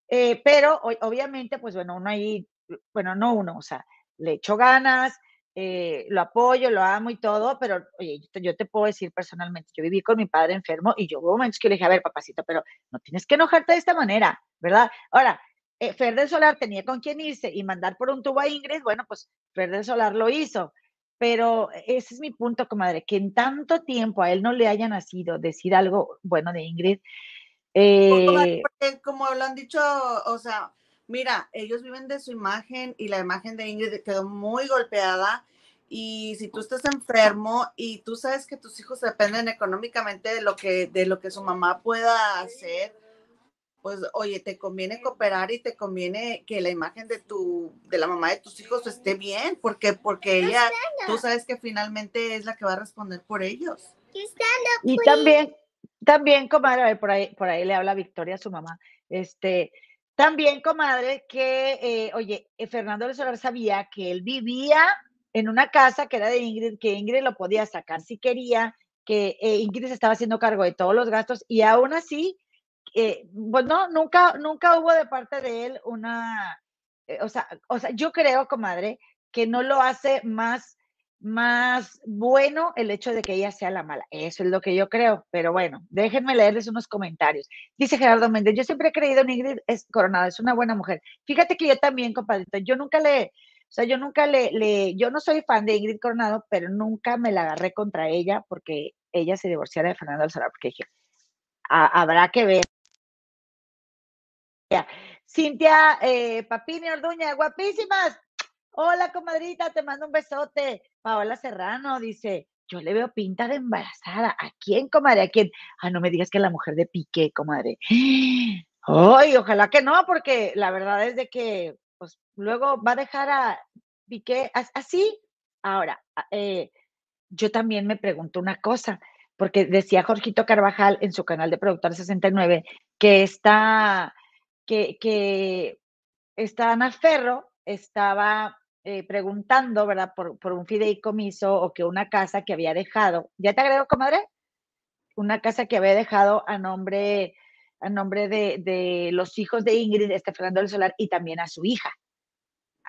S1: eh, pero obviamente, pues bueno, uno ahí, bueno, no uno, o sea, le echo ganas, eh, lo apoyo, lo amo y todo, pero oye, yo te, puedo decir personalmente, yo viví con mi padre enfermo y yo hubo momentos que le dije, a ver, papacito, pero no tienes que enojarte de esta manera, ¿verdad? Ahora, eh, Fer del Solar tenía con quién irse y mandar por un tubo a Ingrid, bueno, pues Fer del Solar lo hizo, pero ese es mi punto, comadre, que en tanto tiempo a él no le haya nacido decir algo bueno de Ingrid.
S2: Eh, como lo han dicho, o sea, mira, ellos viven de su imagen y la imagen de Ingrid quedó muy golpeada. Y si tú estás enfermo y tú sabes que tus hijos dependen económicamente de lo que, de lo que su mamá pueda hacer, pues oye, te conviene cooperar y te conviene que la imagen de tu, de la mamá de tus hijos esté bien, porque, porque ella, tú sabes que finalmente es la que va a responder por ellos.
S1: Y también, también, comadre, por ahí, por ahí le habla Victoria, a su mamá, este, también, comadre, que, eh, oye, eh, Fernando de Solar sabía que él vivía en una casa que era de Ingrid, que Ingrid lo podía sacar si quería, que eh, Ingrid se estaba haciendo cargo de todos los gastos y aún así, eh, pues no, nunca, nunca hubo de parte de él una, eh, o, sea, o sea, yo creo, comadre, que no lo hace más, más bueno el hecho de que ella sea la mala. Eso es lo que yo creo, pero bueno, déjenme leerles unos comentarios. Dice Gerardo Méndez, yo siempre he creído en Ingrid Coronado, es una buena mujer. Fíjate que yo también, compadrito, yo nunca le, o sea, yo nunca le, le, yo no soy fan de Ingrid Coronado, pero nunca me la agarré contra ella porque ella se divorciara de Fernando Alzara, porque dije, habrá que ver. Cintia eh, Papini Orduña, guapísimas. Hola, comadrita, te mando un besote. Paola Serrano dice, yo le veo pinta de embarazada. ¿A quién, comadre? ¿A quién? Ah, no me digas que la mujer de Piqué, comadre. Ay, ojalá que no, porque la verdad es de que pues luego va a dejar a Piqué así. Ahora, eh, yo también me pregunto una cosa, porque decía Jorgito Carvajal en su canal de Productor 69 que está, que, que esta Ana Ferro estaba eh, preguntando, ¿verdad? Por, por, un fideicomiso o que una casa que había dejado, ¿ya te agrego, comadre? Una casa que había dejado a nombre a nombre de, los hijos de Ingrid, este Fernando del Solar, y también a su hija.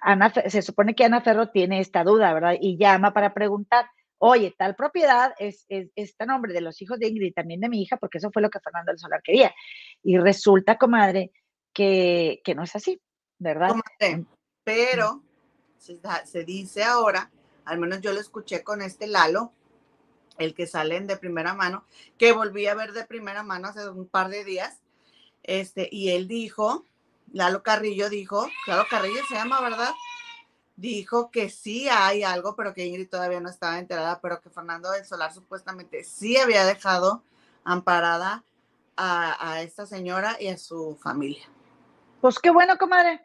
S1: Ana, se supone que Ana Ferro tiene esta duda, ¿verdad? Y llama para preguntar, oye, tal propiedad es, es, está a nombre de los hijos de Ingrid y también de mi hija, porque eso fue lo que Fernando del Solar quería. Y resulta, comadre, que, que no es así, ¿verdad?
S2: Pero se, se dice ahora, al menos yo lo escuché con este Lalo, el que salen de primera mano, que volví a ver de primera mano hace un par de días, este, y él dijo, Lalo Carrillo dijo, Lalo Carrillo se llama, ¿verdad? Dijo que sí hay algo, pero que Ingrid todavía no estaba enterada, pero que Fernando del Solar supuestamente sí había dejado amparada a, a esta señora y a su familia.
S1: Pues qué bueno, comadre.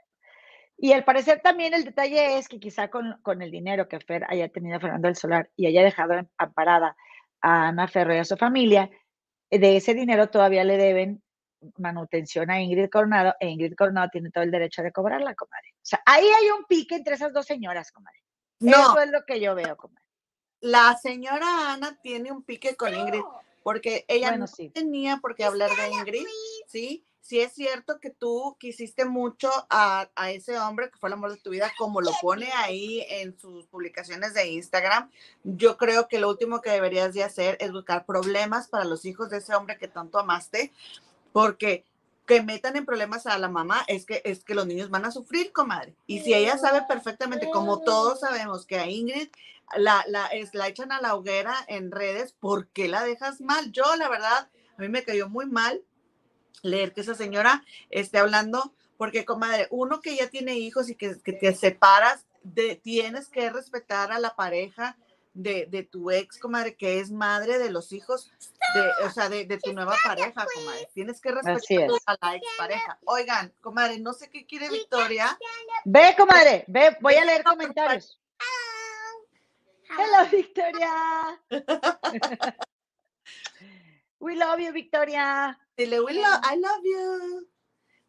S1: Y al parecer también el detalle es que quizá con, con, el dinero que Fer haya tenido Fernando del Solar y haya dejado amparada a Ana Ferro y a su familia, de ese dinero todavía le deben manutención a Ingrid Coronado e Ingrid Coronado tiene todo el derecho de cobrarla, comadre. O sea, ahí hay un pique entre esas dos señoras, comadre. No, Eso es lo que yo veo, comadre.
S2: La señora Ana tiene un pique con Ingrid porque ella no tenía por qué hablar de Ingrid, ¿sí? Si es cierto que tú quisiste mucho a, ese hombre que fue el amor de tu vida, como lo pone ahí en sus publicaciones de Instagram, yo creo que lo último que deberías de hacer es buscar problemas para los hijos de ese hombre que tanto amaste, porque que metan en problemas a la mamá es que es que los niños van a sufrir, comadre. Y si ella sabe perfectamente, como todos sabemos, que a Ingrid la, la, es, la echan a la hoguera en redes, ¿por qué la dejas mal? Yo, la verdad, a mí me cayó muy mal leer que esa señora esté hablando, porque comadre, uno que ya tiene hijos y que, te separas, de, tienes que respetar a la pareja de, de, tu ex, comadre, que es madre de los hijos, de, o sea, de, de tu nueva pareja, comadre. Tienes que respetar a la ex pareja. Oigan, comadre, no sé qué quiere Victoria.
S1: Ve, comadre, ve, voy a leer comentarios. Hello, Victoria. We love you, Victoria.
S2: Dile, love, I love you.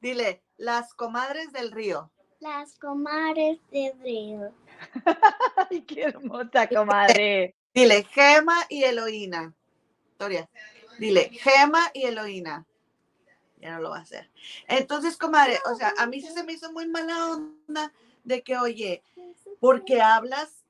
S2: Dile, las comadres del río.
S4: Las comadres del río.
S1: Ay, qué hermosa comadre.
S2: Dile, Gema y Eloína. Victoria. Dile, Gema y Eloína. Ya no lo va a hacer. Entonces, comadre, o sea, a mí sí se me hizo muy mala onda de que, oye, porque hablas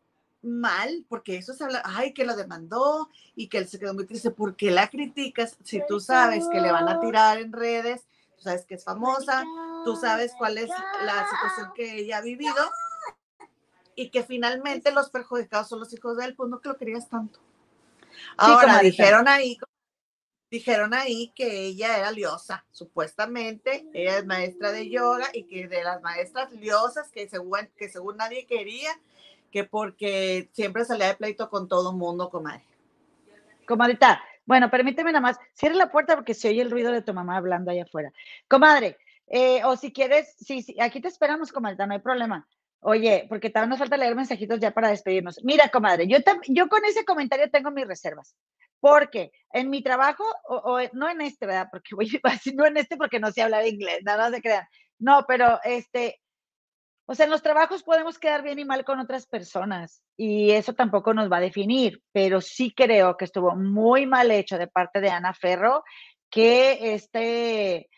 S2: mal, porque eso se habla, ay, que lo demandó y que él se quedó muy triste, ¿por qué la criticas si tú sabes que le van a tirar en redes, tú sabes que es famosa, tú sabes cuál es la situación que ella ha vivido y que finalmente los perjudicados son los hijos de él, pues no que lo querías tanto. Ahora, dijeron ahí, dijeron ahí que ella era liosa, supuestamente, ella es maestra de yoga y que de las maestras liosas que según, que según nadie quería, que porque siempre salía de pleito con todo mundo, comadre.
S1: Comadrita, bueno, permíteme nada más, cierre la puerta porque se oye el ruido de tu mamá hablando allá afuera. Comadre, eh, o si quieres, sí, sí, aquí te esperamos, comadrita, no hay problema. Oye, porque también nos falta leer mensajitos ya para despedirnos. Mira, comadre, yo, yo con ese comentario tengo mis reservas. Porque en mi trabajo, o, no en este, ¿verdad? Porque voy a decir, no en este porque no sé hablar inglés, nada, no se crean. No, pero este, O sea, en los trabajos podemos quedar bien y mal con otras personas y eso tampoco nos va a definir, pero sí creo que estuvo muy mal hecho de parte de Ana Ferro que este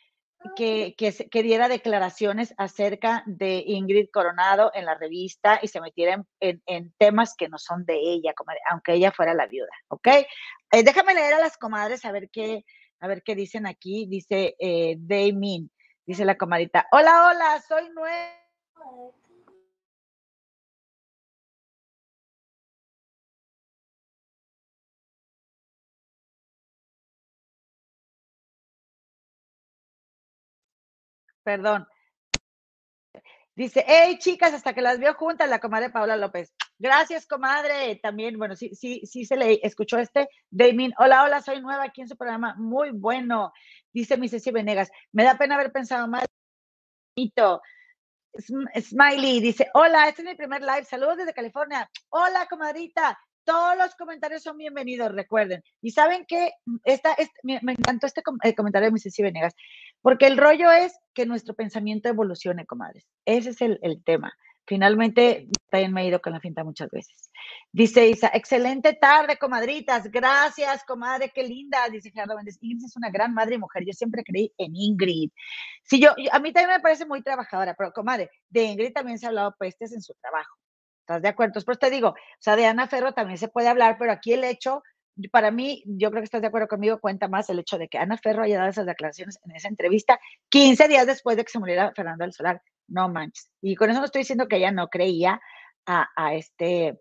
S1: que, que, diera declaraciones acerca de Ingrid Coronado en la revista y se metiera en, temas que no son de ella, aunque ella fuera la viuda, ¿ok? Eh, déjame leer a las comadres a ver qué, a ver qué dicen aquí. Dice eh, Daymin, dice la comadita, hola, hola, soy nueva Perdón. Dice, hey chicas, hasta que las vio juntas, la comadre Paula López. Gracias, comadre. También, bueno, sí, sí, sí se le escuchó este. Damien, hola, hola, soy nueva aquí en su programa. Muy bueno. Dice mi Ceci Venegas. Me da pena haber pensado mal. Smiley dice, hola, este es mi primer live. Saludos desde California. Hola, comadrita. Todos los comentarios son bienvenidos, recuerden. Y saben que esta, me, encantó este comentario de mi Ceci Venegas, porque el rollo es que nuestro pensamiento evolucione, comadres. Ese es el, tema. Finalmente, también me he ido con la finta muchas veces. Dice Isa, excelente tarde, comadritas. Gracias, comadre, qué linda. Dice Gerardo Méndez, Ingrid es una gran madre y mujer. Yo siempre creí en Ingrid. Sí, yo, a mí también me parece muy trabajadora, pero comadre, de Ingrid también se ha hablado pestes en su trabajo. ¿Estás de acuerdo? Entonces, pues te digo, o sea, de Ana Ferro también se puede hablar, pero aquí el hecho, para mí, yo creo que estás de acuerdo conmigo, cuenta más el hecho de que Ana Ferro haya dado esas declaraciones en esa entrevista 15 días después de que se muriera Fernando del Solar. No manches. Y con eso no estoy diciendo que ella no creía a, este,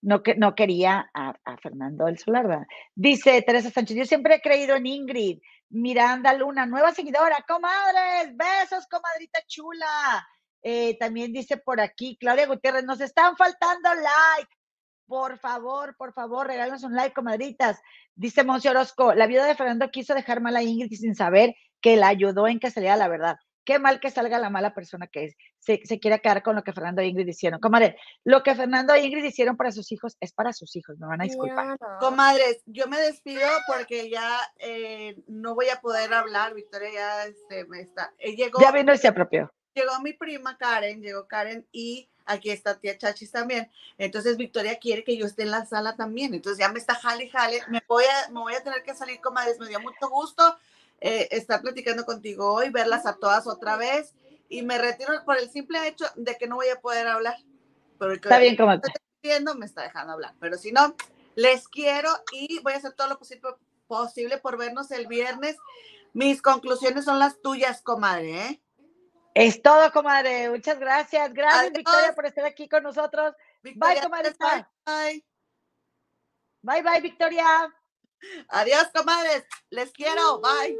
S1: no, que, no quería a, Fernando del Solar. Dice Teresa Sánchez, yo siempre he creído en Ingrid. Miranda Luna, nueva seguidora, comadres, besos, comadrita chula. Eh, también dice por aquí Claudia Gutiérrez, nos están faltando like. Por favor, por favor, regálanos un like, comadritas. Dice Monsi Orozco, la viuda de Fernando quiso dejar mal a Ingrid sin saber que la ayudó en que saliera la verdad. Qué mal que salga la mala persona que es. Se, se quiere quedar con lo que Fernando e Ingrid hicieron. Comadre, lo que Fernando e Ingrid hicieron para sus hijos es para sus hijos, me van a disculpar.
S2: Comadres, yo me despido porque ya eh, no voy a poder hablar. Victoria ya este, me está. Eh, llegó,
S1: ya vino y se apropió
S2: llegó mi prima Karen, llegó Karen y aquí está tía Chachis también. Entonces Victoria quiere que yo esté en la sala también. Entonces ya me está jale jale. Me voy a, me voy a tener que salir, comadres. Me dio mucho gusto eh, estar platicando contigo hoy, verlas a todas otra vez. Y me retiro por el simple hecho de que no voy a poder hablar. Porque
S1: está bien, comadre.
S2: Viendo, me está dejando hablar. Pero si no, les quiero y voy a hacer todo lo posible, posible por vernos el viernes. Mis conclusiones son las tuyas, comadre, ¿eh?
S1: Es todo, comadre. Muchas gracias. Gracias, Victoria, por estar aquí con nosotros. bye, comadre. Bye. Bye, bye, Victoria.
S2: Adiós, comadres. Les quiero. Bye.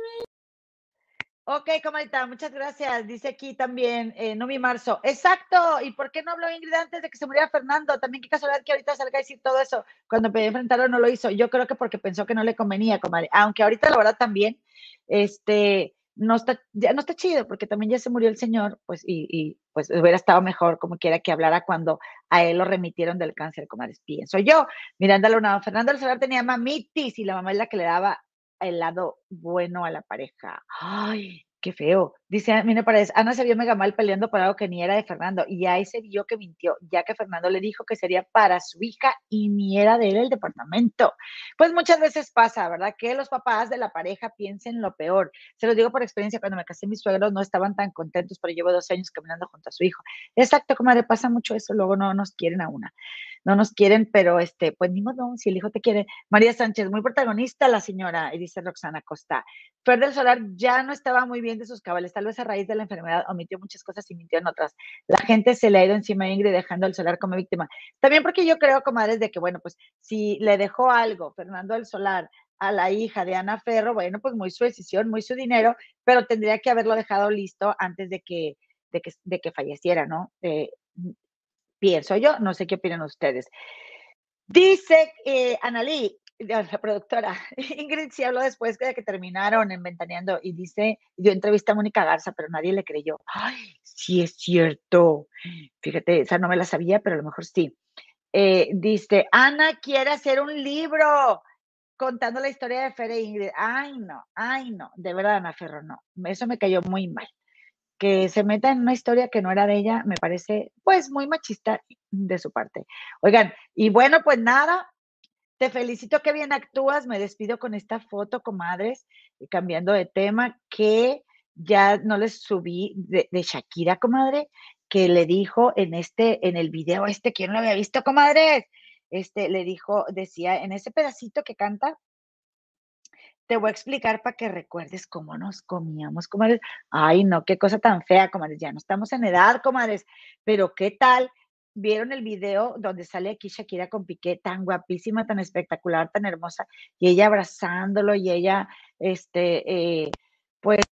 S1: Ok, comadita, muchas gracias. Dice aquí también, eh, mi Marzo. Exacto. ¿Y por qué no habló Ingrid antes de que se muriera Fernando? También qué casualidad que ahorita salga a decir todo eso. Cuando me enfrentarlo no lo hizo. Yo creo que porque pensó que no le convenía, comadre. Aunque ahorita la verdad también, este, no está, ya no está chido, porque también ya se murió el señor, pues, y, pues hubiera estado mejor como quiera que hablara cuando a él lo remitieron del cáncer, como pienso yo. Miranda Luna, Fernando Solar tenía mamitis y la mamá es la que le daba el lado bueno a la pareja. Ay, Qué feo. Dice, mire, parece, Ana se vio mega mal peleando por algo que ni era de Fernando y ahí se vio que mintió, ya que Fernando le dijo que sería para su hija y ni era de él el departamento. Pues muchas veces pasa, ¿verdad? Que los papás de la pareja piensen lo peor. Se los digo por experiencia, cuando me casé mis suegros no estaban tan contentos, pero llevo dos años caminando junto a su hijo. Exacto, comadre, pasa mucho eso, luego no nos quieren a una. No nos quieren, pero este, pues ni modo, si el hijo te quiere. María Sánchez, muy protagonista la señora, y dice Roxana Costa. Fer del Solar ya no estaba muy bien de sus cabales, tal vez a raíz de la enfermedad omitió muchas cosas y mintió en otras. La gente se le ha ido encima a Ingrid dejando el Solar como víctima. También porque yo creo, comadres, de que, bueno, pues si le dejó algo Fernando del Solar a la hija de Ana Ferro, bueno, pues muy su decisión, muy su dinero, pero tendría que haberlo dejado listo antes de que, de que, de que falleciera, ¿no? Eh, pienso yo, no sé qué opinan ustedes. Dice eh, Analí, la productora, Ingrid sí habló después de que terminaron en Ventaneando y dice, dio entrevista a Mónica Garza, pero nadie le creyó. Ay, sí es cierto. Fíjate, esa no me la sabía, pero a lo mejor sí. Eh, dice, Ana quiere hacer un libro contando la historia de Fer e Ingrid. Ay, no, ay, no, de verdad, Ana Ferro, no. Eso me cayó muy mal que se meta en una historia que no era de ella, me parece pues muy machista de su parte. Oigan, y bueno, pues nada, te felicito que bien actúas, me despido con esta foto, comadres, cambiando de tema, que ya no les subí de, Shakira, comadre, que le dijo en este, en el video este, ¿quién lo había visto, comadres? Este, le dijo, decía, en ese pedacito que canta, te voy a explicar para que recuerdes cómo nos comíamos, comadres. Ay, no, qué cosa tan fea, comadres. Ya no estamos en edad, comadres. Pero qué tal, vieron el video donde sale aquí Shakira con Piqué, tan guapísima, tan espectacular, tan hermosa, y ella abrazándolo y ella, este, eh, pues,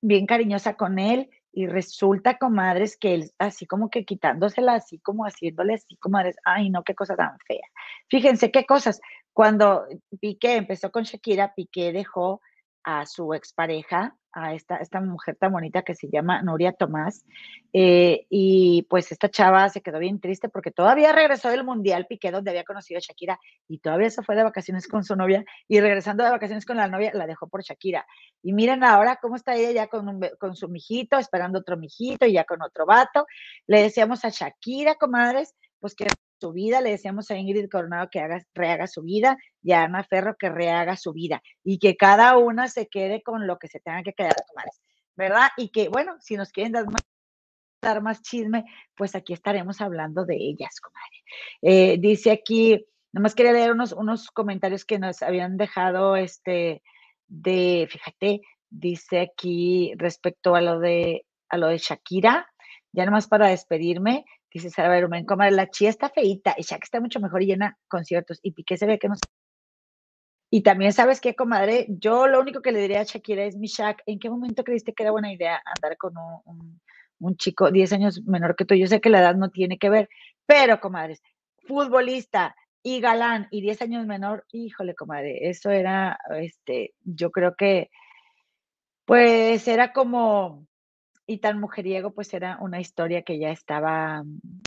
S1: bien cariñosa con él. Y resulta, comadres, que él así como que quitándosela, así como haciéndole así, comadres, ay, no, qué cosa tan fea. Fíjense qué cosas. Cuando Piqué empezó con Shakira, Piqué dejó a su expareja, a esta, esta mujer tan bonita que se llama Nuria Tomás. Eh, y pues esta chava se quedó bien triste porque todavía regresó del Mundial Piqué, donde había conocido a Shakira, y todavía se fue de vacaciones con su novia, y regresando de vacaciones con la novia, la dejó por Shakira. Y miren ahora cómo está ella ya con, con su mijito, esperando otro mijito y ya con otro vato. Le decíamos a Shakira, comadres, pues que su vida, le decíamos a Ingrid Coronado que haga, rehaga su vida y a Ana Ferro que rehaga su vida y que cada una se quede con lo que se tenga que quedar, ¿verdad? Y que, bueno, si nos quieren dar más, dar más chisme, pues aquí estaremos hablando de ellas, comadre. Eh, dice aquí, nomás quería leer unos, unos comentarios que nos habían dejado, este, de, fíjate, dice aquí respecto a lo de, a lo de Shakira, ya nomás para despedirme, Dice Sara Berumen, comadre, la chía está feita y Shak está mucho mejor y llena conciertos. Y Piqué se ve que no Y también, ¿sabes qué, comadre? Yo lo único que le diría a Shakira es, mi Shak, ¿en qué momento creíste que era buena idea andar con un, chico 10 años menor que tú? Yo sé que la edad no tiene que ver, pero, comadres, futbolista y galán y 10 años menor, híjole, comadre, eso era, este, yo creo que, pues era como, y tan mujeriego, pues era una historia que ya estaba, mm,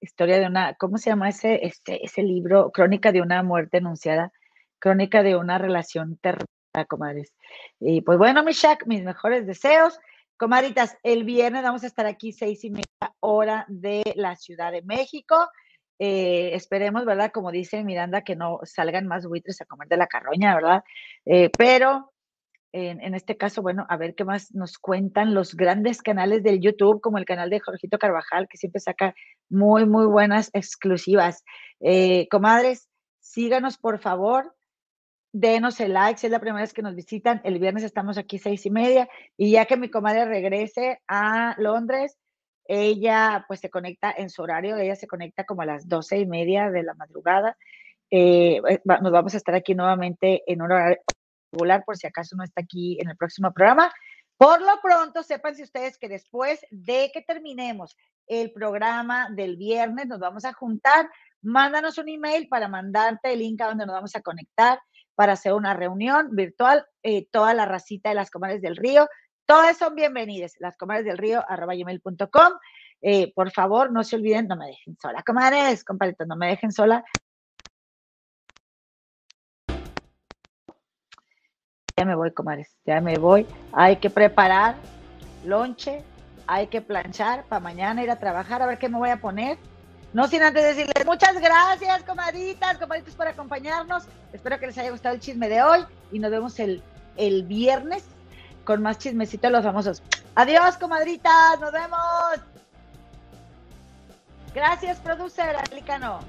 S1: historia de una, ¿cómo se llama ese, este, ese libro? Crónica de una muerte anunciada, crónica de una relación terrible, comadres. Y pues bueno, mi Shaq, mis mejores deseos. Comadritas, el viernes vamos a estar aquí seis y media hora de la Ciudad de México. Eh, esperemos, ¿verdad? Como dice Miranda, que no salgan más buitres a comer de la carroña, ¿verdad? Eh, pero en, este caso, bueno, a ver qué más nos cuentan los grandes canales del YouTube, como el canal de Jorgito Carvajal, que siempre saca muy, muy buenas exclusivas. Eh, comadres, síganos por favor, denos el like, si es la primera vez que nos visitan, el viernes estamos aquí seis y media, y ya que mi comadre regrese a Londres, ella pues se conecta en su horario, ella se conecta como a las doce y media de la madrugada. Eh, nos vamos a estar aquí nuevamente en un horario, por si acaso no está aquí en el próximo programa. Por lo pronto, sepan si ustedes que después de que terminemos el programa del viernes, nos vamos a juntar. Mándanos un email para mandarte el link a donde nos vamos a conectar para hacer una reunión virtual. Eh, toda la racita de las comadres del río, todas son bienvenidas. Las comadres del río, arroba. Eh, por favor, no se olviden, no me dejen sola, comadres, compadritos, no me dejen sola. Ya me voy, comadres, ya me voy. Hay que preparar lonche, hay que planchar para mañana ir a trabajar, a ver qué me voy a poner. No sin antes decirles muchas gracias, comadritas, comaditos, por acompañarnos. Espero que les haya gustado el chisme de hoy y nos vemos el, el viernes con más chismecito de los famosos. Adiós, comadritas, nos vemos. Gracias, producer Alicano.